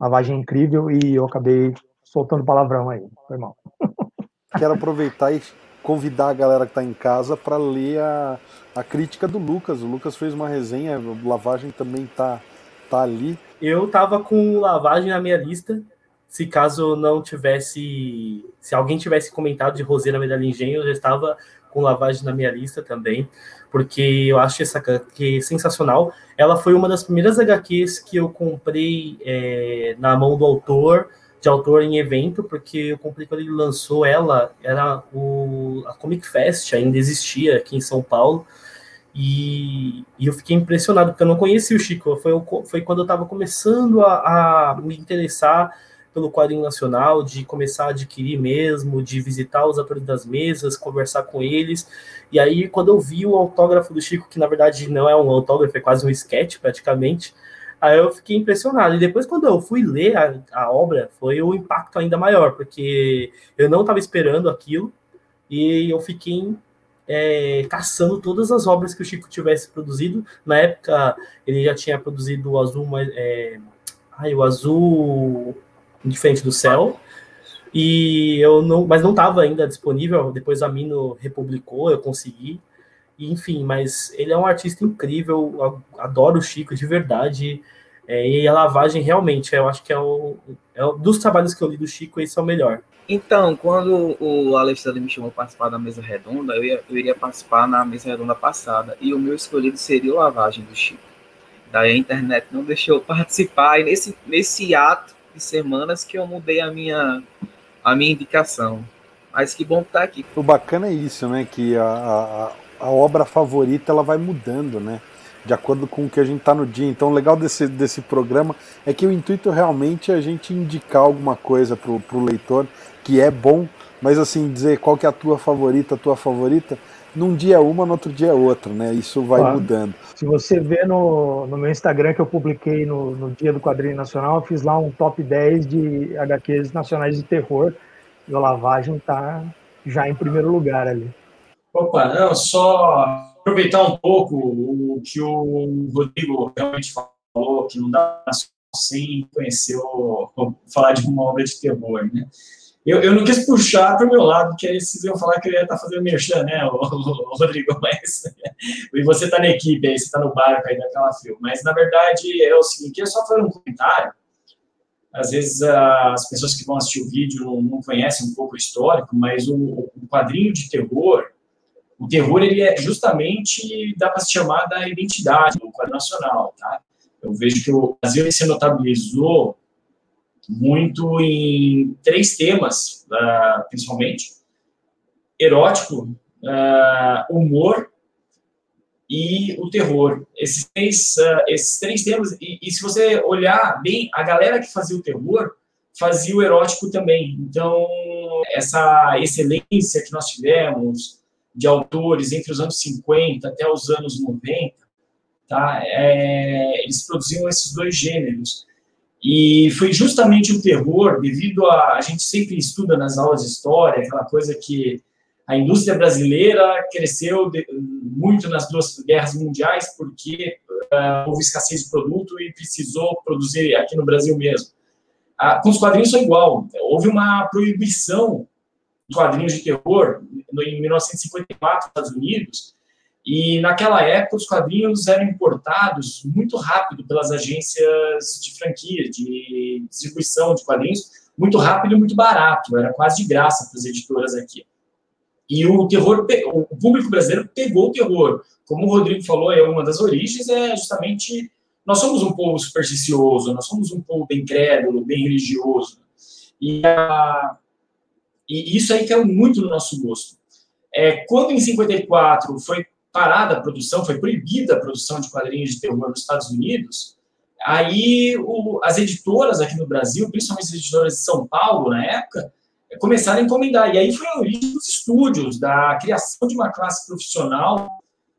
lavagem incrível e eu acabei soltando palavrão aí, foi mal. <laughs> Quero aproveitar e convidar a galera que está em casa para ler a, a crítica do Lucas. O Lucas fez uma resenha, o Lavagem também tá, tá ali. Eu tava com Lavagem na minha lista. Se caso não tivesse. Se alguém tivesse comentado de Roseira Medalha Engenho, eu já estava com Lavagem na minha lista também, porque eu acho essa HQ sensacional. Ela foi uma das primeiras HQs que eu comprei é, na mão do autor de autor em evento, porque eu comprei quando ele lançou ela, era o, a Comic Fest, ainda existia aqui em São Paulo, e, e eu fiquei impressionado, porque eu não conhecia o Chico, foi, foi quando eu estava começando a, a me interessar pelo quadrinho nacional, de começar a adquirir mesmo, de visitar os atores das mesas, conversar com eles. E aí, quando eu vi o autógrafo do Chico, que na verdade não é um autógrafo, é quase um sketch praticamente, Aí eu fiquei impressionado. E depois, quando eu fui ler a, a obra, foi o impacto ainda maior, porque eu não estava esperando aquilo e eu fiquei é, caçando todas as obras que o Chico tivesse produzido. Na época, ele já tinha produzido o azul, é, ai, o azul diferente do céu. E eu não, mas não estava ainda disponível. Depois a Mino republicou, eu consegui. Enfim, mas ele é um artista incrível, adoro o Chico de verdade. É, e a lavagem realmente, eu acho que é o, é o, dos trabalhos que eu li do Chico, esse é o melhor. Então, quando o Alexandre me chamou para participar da mesa redonda, eu, ia, eu iria participar na mesa redonda passada, e o meu escolhido seria o Lavagem do Chico. Daí a internet não deixou <laughs> participar, e nesse, nesse ato semanas que eu mudei a minha, a minha indicação. Mas que bom estar tá aqui. O bacana é isso, né? Que a, a, a obra favorita ela vai mudando, né? De acordo com o que a gente está no dia. Então, o legal desse, desse programa é que o intuito realmente é a gente indicar alguma coisa para o leitor que é bom, mas assim, dizer qual que é a tua favorita, a tua favorita, num dia é uma, no outro dia é outra, né? Isso vai claro. mudando. Se você vê no, no meu Instagram que eu publiquei no, no Dia do Quadrinho Nacional, eu fiz lá um top 10 de HQs nacionais de terror e a lavagem está já em primeiro lugar ali. Opa, não, só aproveitar um pouco o que o Rodrigo realmente falou, que não dá sem conhecer, ou, falar de uma obra de terror, né? Eu, eu não quis puxar para o meu lado, porque aí vocês iam falar que eu ia estar tá fazendo merchan, né, o, <laughs> o, Rodrigo? Mas, <laughs> e você está na equipe aí, você está no barco aí daquela fio. Mas, na verdade, é o seguinte, eu só fazer um comentário. Às vezes, as pessoas que vão assistir o vídeo não, não conhecem um pouco o histórico, mas o, o quadrinho de terror, o terror, ele é justamente, dá para se chamar da identidade do quadro nacional, tá? Eu vejo que o Brasil se notabilizou muito em três temas, uh, principalmente: erótico, uh, humor e o terror. Esses três, uh, esses três temas, e, e, se você olhar bem, a galera que fazia o terror fazia o erótico também. Então, essa excelência que nós tivemos, de autores entre os anos 50 até os anos 90, tá? É, eles produziam esses dois gêneros. E foi justamente o terror, devido a. A gente sempre estuda nas aulas de história, aquela coisa que a indústria brasileira cresceu de, muito nas duas guerras mundiais porque uh, houve escassez de produto e precisou produzir aqui no Brasil mesmo. Ah, com os quadrinhos foi igual. Houve uma proibição quadrinhos de terror em 1954 nos Estados Unidos, e naquela época os quadrinhos eram importados muito rápido pelas agências de franquia, de distribuição de quadrinhos, muito rápido e muito barato, era quase de graça para as editoras aqui. E o terror, o público brasileiro pegou o terror. Como o Rodrigo falou, é uma das origens, é justamente nós somos um povo supersticioso, nós somos um povo bem crédulo, bem religioso. E a, e isso aí caiu muito no nosso gosto. É, quando em 54 foi parada a produção, foi proibida a produção de quadrinhos de terror nos Estados Unidos, aí o, as editoras aqui no Brasil, principalmente as editoras de São Paulo na época, começaram a encomendar. E aí foi a origem dos estúdios, da criação de uma classe profissional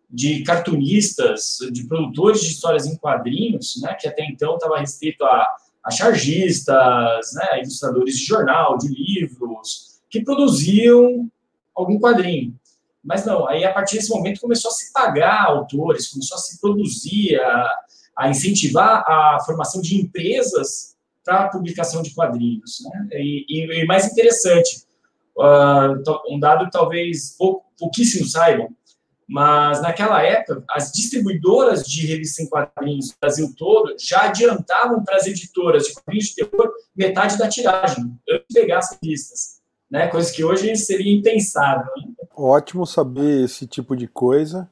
de cartunistas, de produtores de histórias em quadrinhos, né, que até então estava restrito a, a chargistas, né, ilustradores de jornal, de livros, que produziam algum quadrinho. Mas não, aí a partir desse momento começou a se pagar autores, começou a se produzir, a, a incentivar a formação de empresas para a publicação de quadrinhos. Né? E, e, e mais interessante, uh, um dado que talvez pou, pouquíssimos saibam, mas naquela época, as distribuidoras de revistas em quadrinhos do Brasil todo já adiantavam para as editoras de quadrinhos de terror metade da tiragem, antes de pegar as revistas. Né? Coisa que hoje seria impensável. Ótimo saber esse tipo de coisa.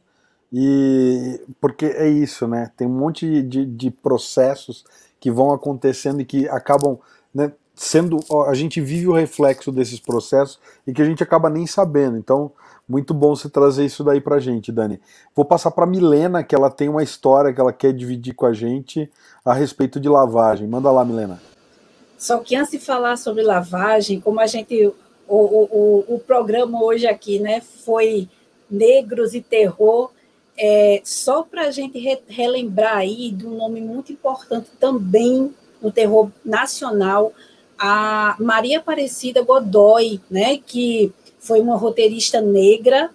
E porque é isso, né? Tem um monte de, de processos que vão acontecendo e que acabam né, sendo. A gente vive o reflexo desses processos e que a gente acaba nem sabendo. Então, muito bom você trazer isso daí pra gente, Dani. Vou passar pra Milena, que ela tem uma história que ela quer dividir com a gente a respeito de lavagem. Manda lá, Milena. Só que antes de falar sobre lavagem, como a gente. O, o, o programa hoje aqui, né, foi Negros e Terror, é, só para a gente re, relembrar aí de um nome muito importante também no terror nacional, a Maria Aparecida Godoy, né, que foi uma roteirista negra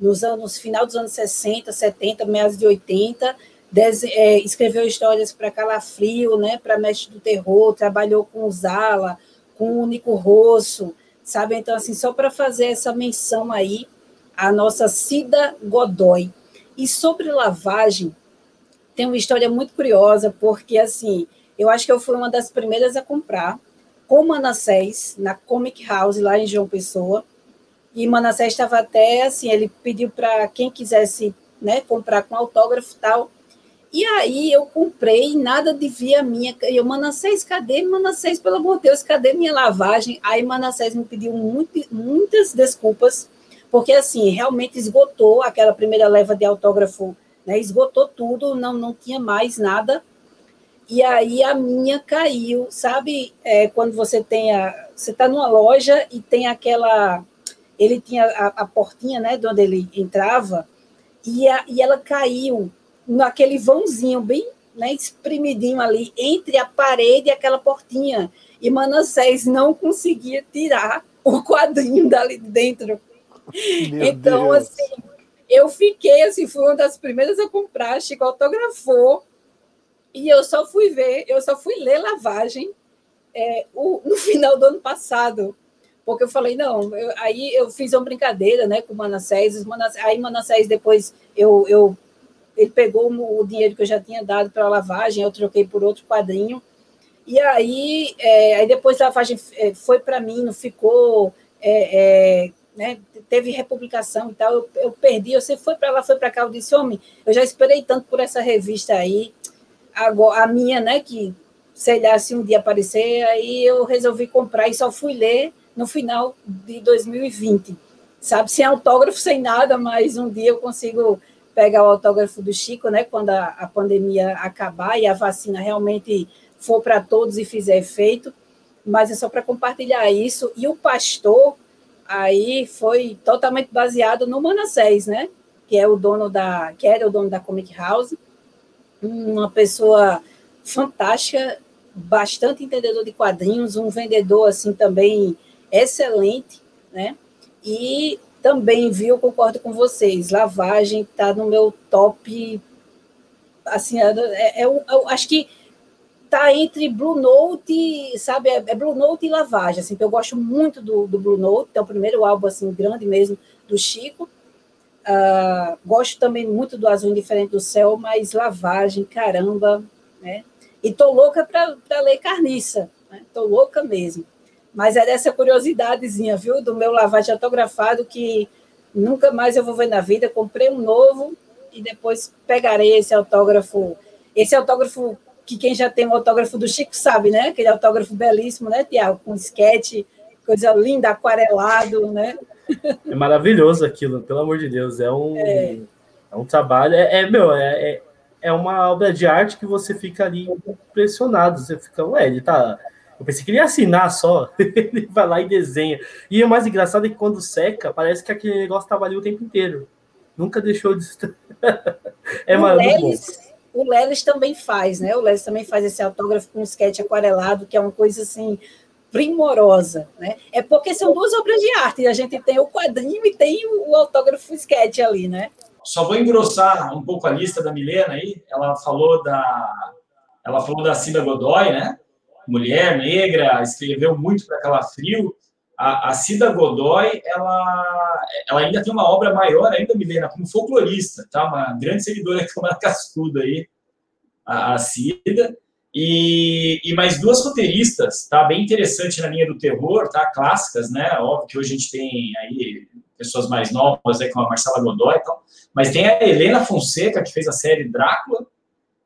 nos anos final dos anos 60, 70, meados de 80, des, é, escreveu histórias para Calafrio, né, para Mestre do Terror, trabalhou com Zala, com o Nico Rosso, sabe? Então, assim, só para fazer essa menção aí, a nossa Cida Godoy. E sobre lavagem, tem uma história muito curiosa, porque, assim, eu acho que eu fui uma das primeiras a comprar, com Manassés, na Comic House, lá em João Pessoa, e Manassés estava até assim, ele pediu para quem quisesse né, comprar com autógrafo e tal. E aí eu comprei, nada de via minha. Eu, Manassés, cadê Manassés? Pelo amor de Deus, cadê minha lavagem? Aí Manassés me pediu muito, muitas desculpas, porque assim, realmente esgotou aquela primeira leva de autógrafo, né? Esgotou tudo, não, não tinha mais nada. E aí a minha caiu, sabe? É, quando você tem a. Você está numa loja e tem aquela ele tinha a, a portinha, né, de onde ele entrava, e, a, e ela caiu naquele vãozinho bem né, espremidinho ali entre a parede e aquela portinha. E Manassés não conseguia tirar o quadrinho dali de dentro. Meu então, Deus. assim, eu fiquei assim, fui uma das primeiras a comprar, Chico autografou, e eu só fui ver, eu só fui ler lavagem é, o, no <laughs> final do ano passado porque eu falei, não, eu, aí eu fiz uma brincadeira né, com o Manassés, Manassés aí Manassés depois eu, eu, ele pegou o dinheiro que eu já tinha dado para a lavagem, eu troquei por outro quadrinho, e aí, é, aí depois a lavagem é, foi para mim, não ficou, é, é, né, teve republicação e tal, eu, eu perdi, você foi para lá, foi para cá, eu disse, homem, eu já esperei tanto por essa revista aí, agora, a minha, né, que sei lá se um dia aparecer, aí eu resolvi comprar e só fui ler no final de 2020. Sabe, sem autógrafo, sem nada, mas um dia eu consigo pegar o autógrafo do Chico, né, quando a, a pandemia acabar e a vacina realmente for para todos e fizer efeito, mas é só para compartilhar isso. E o pastor aí foi totalmente baseado no Manassés, né, que é o dono da, que era o dono da Comic House, uma pessoa fantástica, bastante entendedor de quadrinhos, um vendedor assim também excelente, né? E também, viu, concordo com vocês, lavagem está no meu top, assim, é, é, é, acho que tá entre Blue Note, sabe, é, é, Blue Note e lavagem, assim, eu gosto muito do, do Blue Note, é o primeiro álbum, assim, grande mesmo, do Chico, uh, gosto também muito do Azul Indiferente do Céu, mas lavagem, caramba, né, e tô louca para ler Carniça, né? tô louca mesmo. Mas é dessa curiosidadezinha, viu? Do meu lavagem autografado que nunca mais eu vou ver na vida. Comprei um novo e depois pegarei esse autógrafo. Esse autógrafo que quem já tem um autógrafo do Chico sabe, né? Aquele autógrafo belíssimo, né, Tiago? Com esquete, coisa linda, aquarelado, né? É maravilhoso aquilo, pelo amor de Deus. É um, é. é um trabalho. É, é meu, é, é, é uma obra de arte que você fica ali impressionado. Você fica, ué, ele tá eu pensei que ele ia assinar só. <laughs> ele vai lá e desenha. E o mais engraçado é que quando seca, parece que aquele negócio estava ali o tempo inteiro. nunca deixou de <laughs> é o Lelis, o Lelis também faz, né? O Lelis também faz esse autógrafo com um sketch aquarelado, que é uma coisa assim primorosa, né? É porque são duas obras de arte, a gente tem o quadrinho e tem o autógrafo sketch ali, né? Só vou engrossar um pouco a lista da Milena aí. Ela falou da ela falou da Cida Godoy, né? Mulher negra, escreveu muito para Calafrio. A, a Cida Godoy, ela, ela ainda tem uma obra maior ainda, Milena, como folclorista, tá? Uma grande seguidora <laughs> que é uma cascuda aí, a, a Cida. E, e mais duas roteiristas, tá? Bem interessante na linha do terror, tá? Clássicas, né? Óbvio que hoje a gente tem aí pessoas mais novas, né, como a Marcela Godoy e tal. Mas tem a Helena Fonseca, que fez a série Drácula,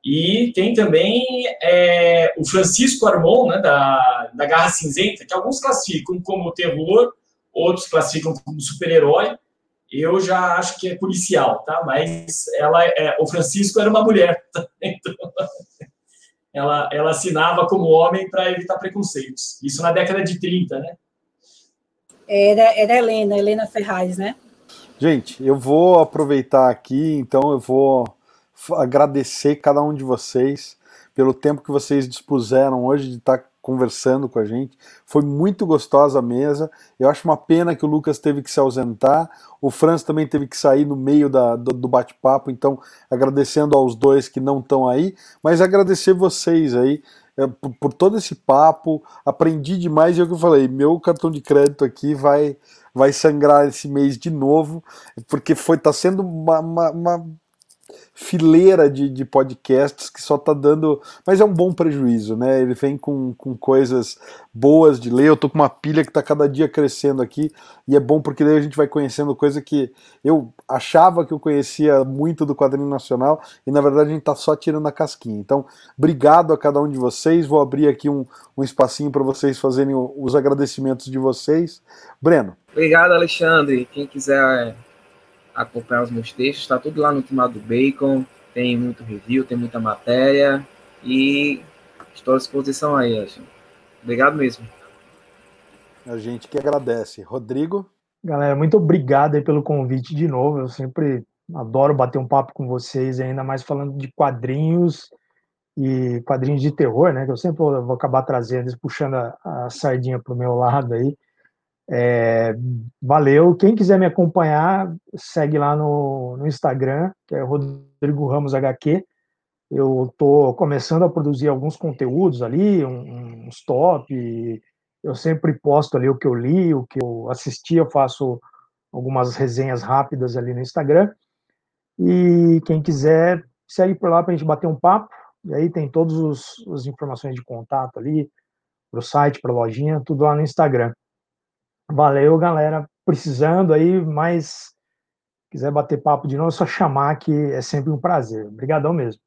e tem também é, o Francisco Armon, né, da, da Garra Cinzenta, que alguns classificam como terror, outros classificam como super-herói. Eu já acho que é policial, tá? Mas ela, é, o Francisco era uma mulher, <laughs> tá? então <laughs> ela, ela assinava como homem para evitar preconceitos. Isso na década de 30, né? Era, era Helena, Helena Ferraz, né? Gente, eu vou aproveitar aqui, então eu vou agradecer cada um de vocês pelo tempo que vocês dispuseram hoje de estar conversando com a gente. Foi muito gostosa a mesa. Eu acho uma pena que o Lucas teve que se ausentar. O Franz também teve que sair no meio da, do, do bate-papo. Então, agradecendo aos dois que não estão aí, mas agradecer vocês aí é, por, por, todo esse papo, aprendi demais e é o que eu falei, meu cartão de crédito aqui vai vai sangrar esse mês de novo, porque foi tá sendo uma, uma, uma fileira de, de podcasts que só tá dando. Mas é um bom prejuízo, né? Ele vem com, com coisas boas de ler. Eu tô com uma pilha que tá cada dia crescendo aqui, e é bom porque daí a gente vai conhecendo coisa que eu achava que eu conhecia muito do quadrinho nacional, e na verdade a gente tá só tirando a casquinha. Então, obrigado a cada um de vocês. Vou abrir aqui um, um espacinho para vocês fazerem os agradecimentos de vocês. Breno. Obrigado, Alexandre. Quem quiser acompanhar os meus textos, está tudo lá no Timado do Bacon, tem muito review, tem muita matéria e estou à disposição aí, Alexandre. Obrigado mesmo. A gente que agradece. Rodrigo? Galera, muito obrigado aí pelo convite de novo. Eu sempre adoro bater um papo com vocês, ainda mais falando de quadrinhos e quadrinhos de terror, né? Que eu sempre vou, acabar trazendo, puxando a, a sardinha para o meu lado aí. É, valeu. Quem quiser me acompanhar, segue lá no, no Instagram, que é Rodrigo Ramos HQ. Eu estou começando a produzir alguns conteúdos ali, uns top. Eu sempre posto ali o que eu li, o que eu assisti. Eu faço algumas resenhas rápidas ali no Instagram. E quem quiser, segue por lá para a gente bater um papo. E aí tem todas as informações de contato ali, para o site, para a lojinha, tudo lá no Instagram. Valeu, galera. Precisando aí, mas quiser bater papo de novo, é só chamar que é sempre um prazer. Obrigadão mesmo.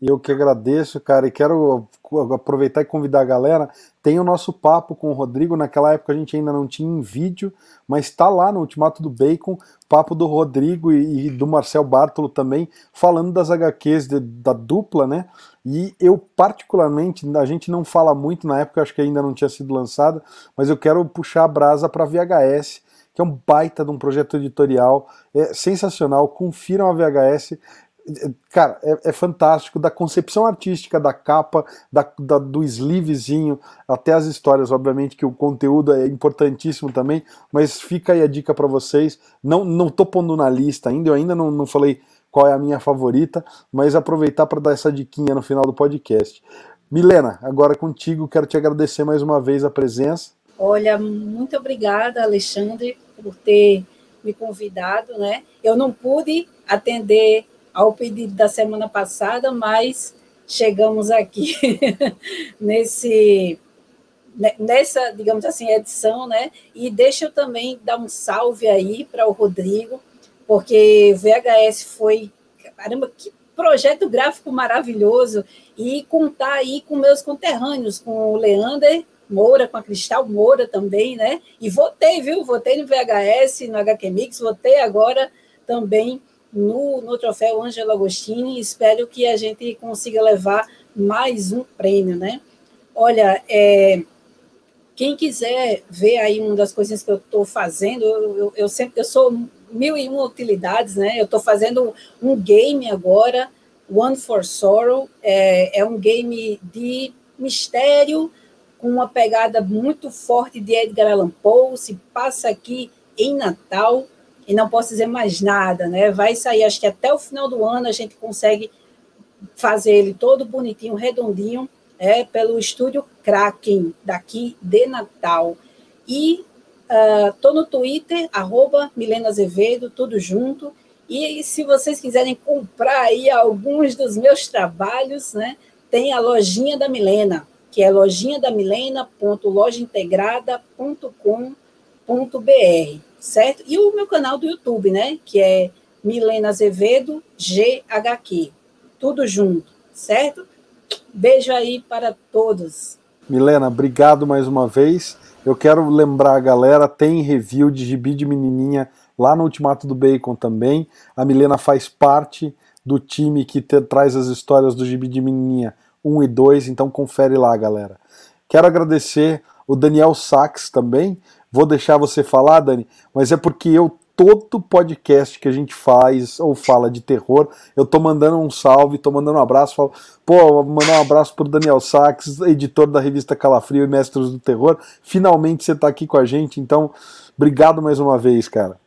Eu que agradeço, cara, e quero aproveitar e convidar a galera. Tem o nosso papo com o Rodrigo. Naquela época a gente ainda não tinha em vídeo, mas está lá no Ultimato do Bacon, papo do Rodrigo e, do Marcel Bartolo também, falando das HQs de, da dupla, né? E eu, particularmente, a gente não fala muito na época, acho que ainda não tinha sido lançada, mas eu quero puxar a brasa para VHS, que é um baita de um projeto editorial, é sensacional. Confiram a VHS cara, é, é, fantástico, da concepção artística da capa, da, da, do sleevezinho, até as histórias, obviamente que o conteúdo é importantíssimo também, mas fica aí a dica para vocês, não, não tô pondo na lista ainda, eu ainda não, não falei qual é a minha favorita, mas aproveitar para dar essa diquinha no final do podcast. Milena, agora contigo, quero te agradecer mais uma vez a presença. Olha, muito obrigada, Alexandre, por ter me convidado, né? Eu não pude atender ao pedido da semana passada, mas chegamos aqui <laughs> nesse né, nessa, digamos assim, edição, né? E deixa eu também dar um salve aí para o Rodrigo, porque VHS foi, caramba, que projeto gráfico maravilhoso e contar aí com meus conterrâneos, com o Leander Moura, com a Cristal Moura também, né? E votei, viu? Votei no VHS, no HQ Mix, votei agora também no, no troféu Ângelo Agostini. Espero que a gente consiga levar mais um prêmio, né? Olha, é, quem quiser ver aí uma das coisas que eu estou fazendo, eu, eu, eu, sempre eu sou mil e uma utilidades, né? Eu estou fazendo um game agora, One for Sorrow, é, é um game de mistério com uma pegada muito forte de Edgar Allan Poe, se passa aqui em Natal, e não posso dizer mais nada, né? Vai sair, acho que até o final do ano a gente consegue fazer ele todo bonitinho, redondinho, é pelo estúdio Kraken, daqui de Natal. E estou uh, no Twitter, arroba Milena Azevedo, tudo junto. E se vocês quiserem comprar aí alguns dos meus trabalhos, né, tem a lojinha da Milena, que é lojinhadamilena.lojaintegrada.com.br, certo? E o meu canal do YouTube, né, que é Milena Azevedo GHQ, tudo junto, certo? Beijo aí para todos. Milena, obrigado mais uma vez. Eu quero lembrar a galera, tem review de Gibi de Menininha lá no Ultimato do Bacon também. A Milena faz parte do time que te, traz as histórias do Gibi de Menininha 1 e 2, então confere lá, galera. Quero agradecer o Daniel Sachs também. Vou deixar você falar, Dani, mas é porque eu todo podcast que a gente faz ou fala de terror, eu tô mandando um salve, tô mandando um abraço, falo, pô, mandar um abraço pro Daniel Sachs, editor da revista Calafrio e Mestres do Terror. Finalmente você tá aqui com a gente, então obrigado mais uma vez, cara.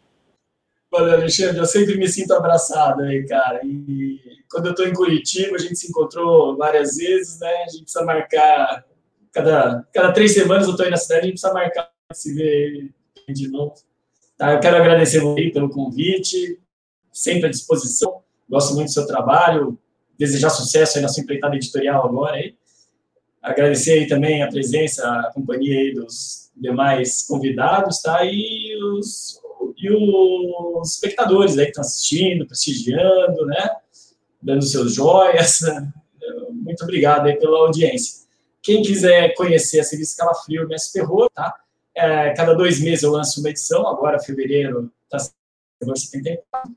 Valeu, Alexandre, eu sempre me sinto abraçado aí, cara. E quando eu tô em Curitiba, a gente se encontrou várias vezes, né? A gente precisa marcar cada, cada três semanas eu tô aí na cidade, a gente precisa marcar se ver de novo. Tá? Eu quero agradecer você pelo convite, sempre à disposição. Gosto muito do seu trabalho, desejar sucesso aí na sua empreitada editorial agora. Aí. Agradecer aí também a presença, a companhia aí dos demais convidados, tá? E os, e os espectadores aí que estão assistindo, prestigiando, né? Dando seus joias. Muito obrigado aí pela audiência. Quem quiser conhecer a Serviço Calafrio Mestre Terror, tá? É, cada dois meses eu lanço uma edição, agora fevereiro está 74.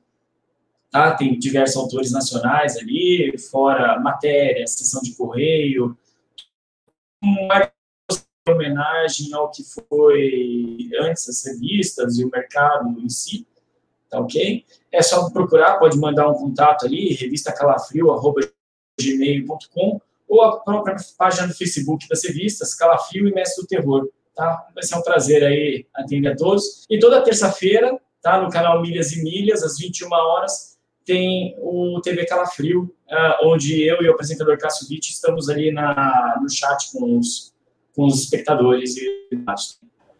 Tá? Tem diversos autores nacionais ali, fora matéria, sessão de correio, uma homenagem ao que foi antes as revistas e o mercado em si, tá ok? É só procurar, pode mandar um contato ali, revistacalafrio.gmail.com ou a própria página do Facebook das revistas, Calafrio e Mestre do Terror tá? Vai ser um prazer aí atender a todos. E toda terça-feira, tá? No canal Milhas e Milhas, às 21 horas, tem o TV Calafrio, uh, onde eu e o apresentador Cássio Witt estamos ali na, no chat com os, com os espectadores e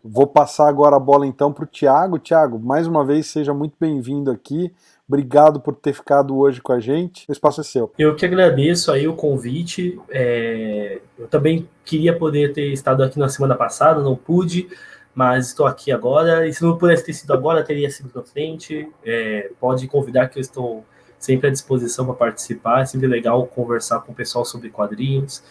Vou passar agora a bola então para o Tiago. Tiago, mais uma vez, seja muito bem-vindo aqui. Obrigado por ter ficado hoje com a gente. O espaço é seu. Eu que agradeço aí o convite. É... Eu também queria poder ter estado aqui na semana passada, não pude, mas estou aqui agora. E se não pudesse ter sido agora, teria sido na frente. É... Pode convidar que eu estou sempre à disposição para participar. É sempre legal conversar com o pessoal sobre quadrinhos.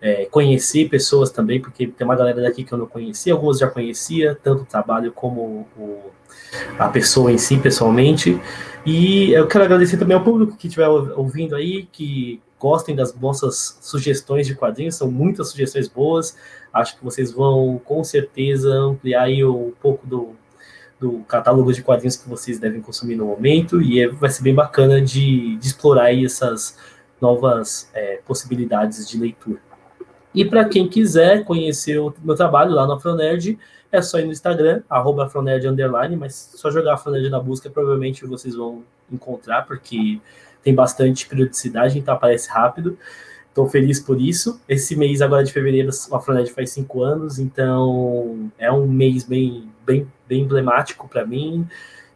É, conhecer pessoas também, porque tem uma galera daqui que eu não conhecia, algumas já conhecia, tanto o trabalho como o, a pessoa em si, pessoalmente. E eu quero agradecer também ao público que estiver ouvindo aí, que gostem das nossas sugestões de quadrinhos, são muitas sugestões boas. Acho que vocês vão com certeza ampliar aí um pouco do, do catálogo de quadrinhos que vocês devem consumir no momento, e é, vai ser bem bacana de, de explorar aí essas novas é, possibilidades de leitura. E para quem quiser conhecer o meu trabalho lá no Afronerd, é só ir no Instagram, arroba underline, mas só jogar Afronerd na busca, provavelmente vocês vão encontrar, porque tem bastante periodicidade, então aparece rápido. Estou feliz por isso. Esse mês agora de fevereiro, o Afronerd faz cinco anos, então é um mês bem, bem, bem emblemático para mim.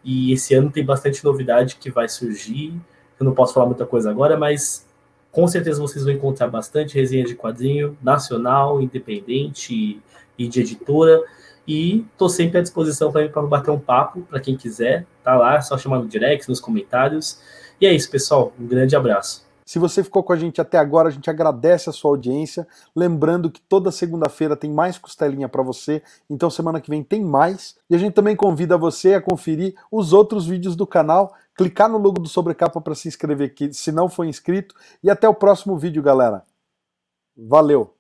E esse ano tem bastante novidade que vai surgir. Eu não posso falar muita coisa agora, mas com certeza vocês vão encontrar bastante resenha de quadrinho nacional, independente e de editora. E estou sempre à disposição para bater um papo, para quem quiser. Tá lá, é só chamar no direct, nos comentários. E é isso, pessoal. Um grande abraço. Se você ficou com a gente até agora, a gente agradece a sua audiência. Lembrando que toda segunda-feira tem mais costelinha para você, então semana que vem tem mais. E a gente também convida você a conferir os outros vídeos do canal, clicar no logo do Sobrecapa para se inscrever aqui, se não for inscrito. E até o próximo vídeo, galera. Valeu!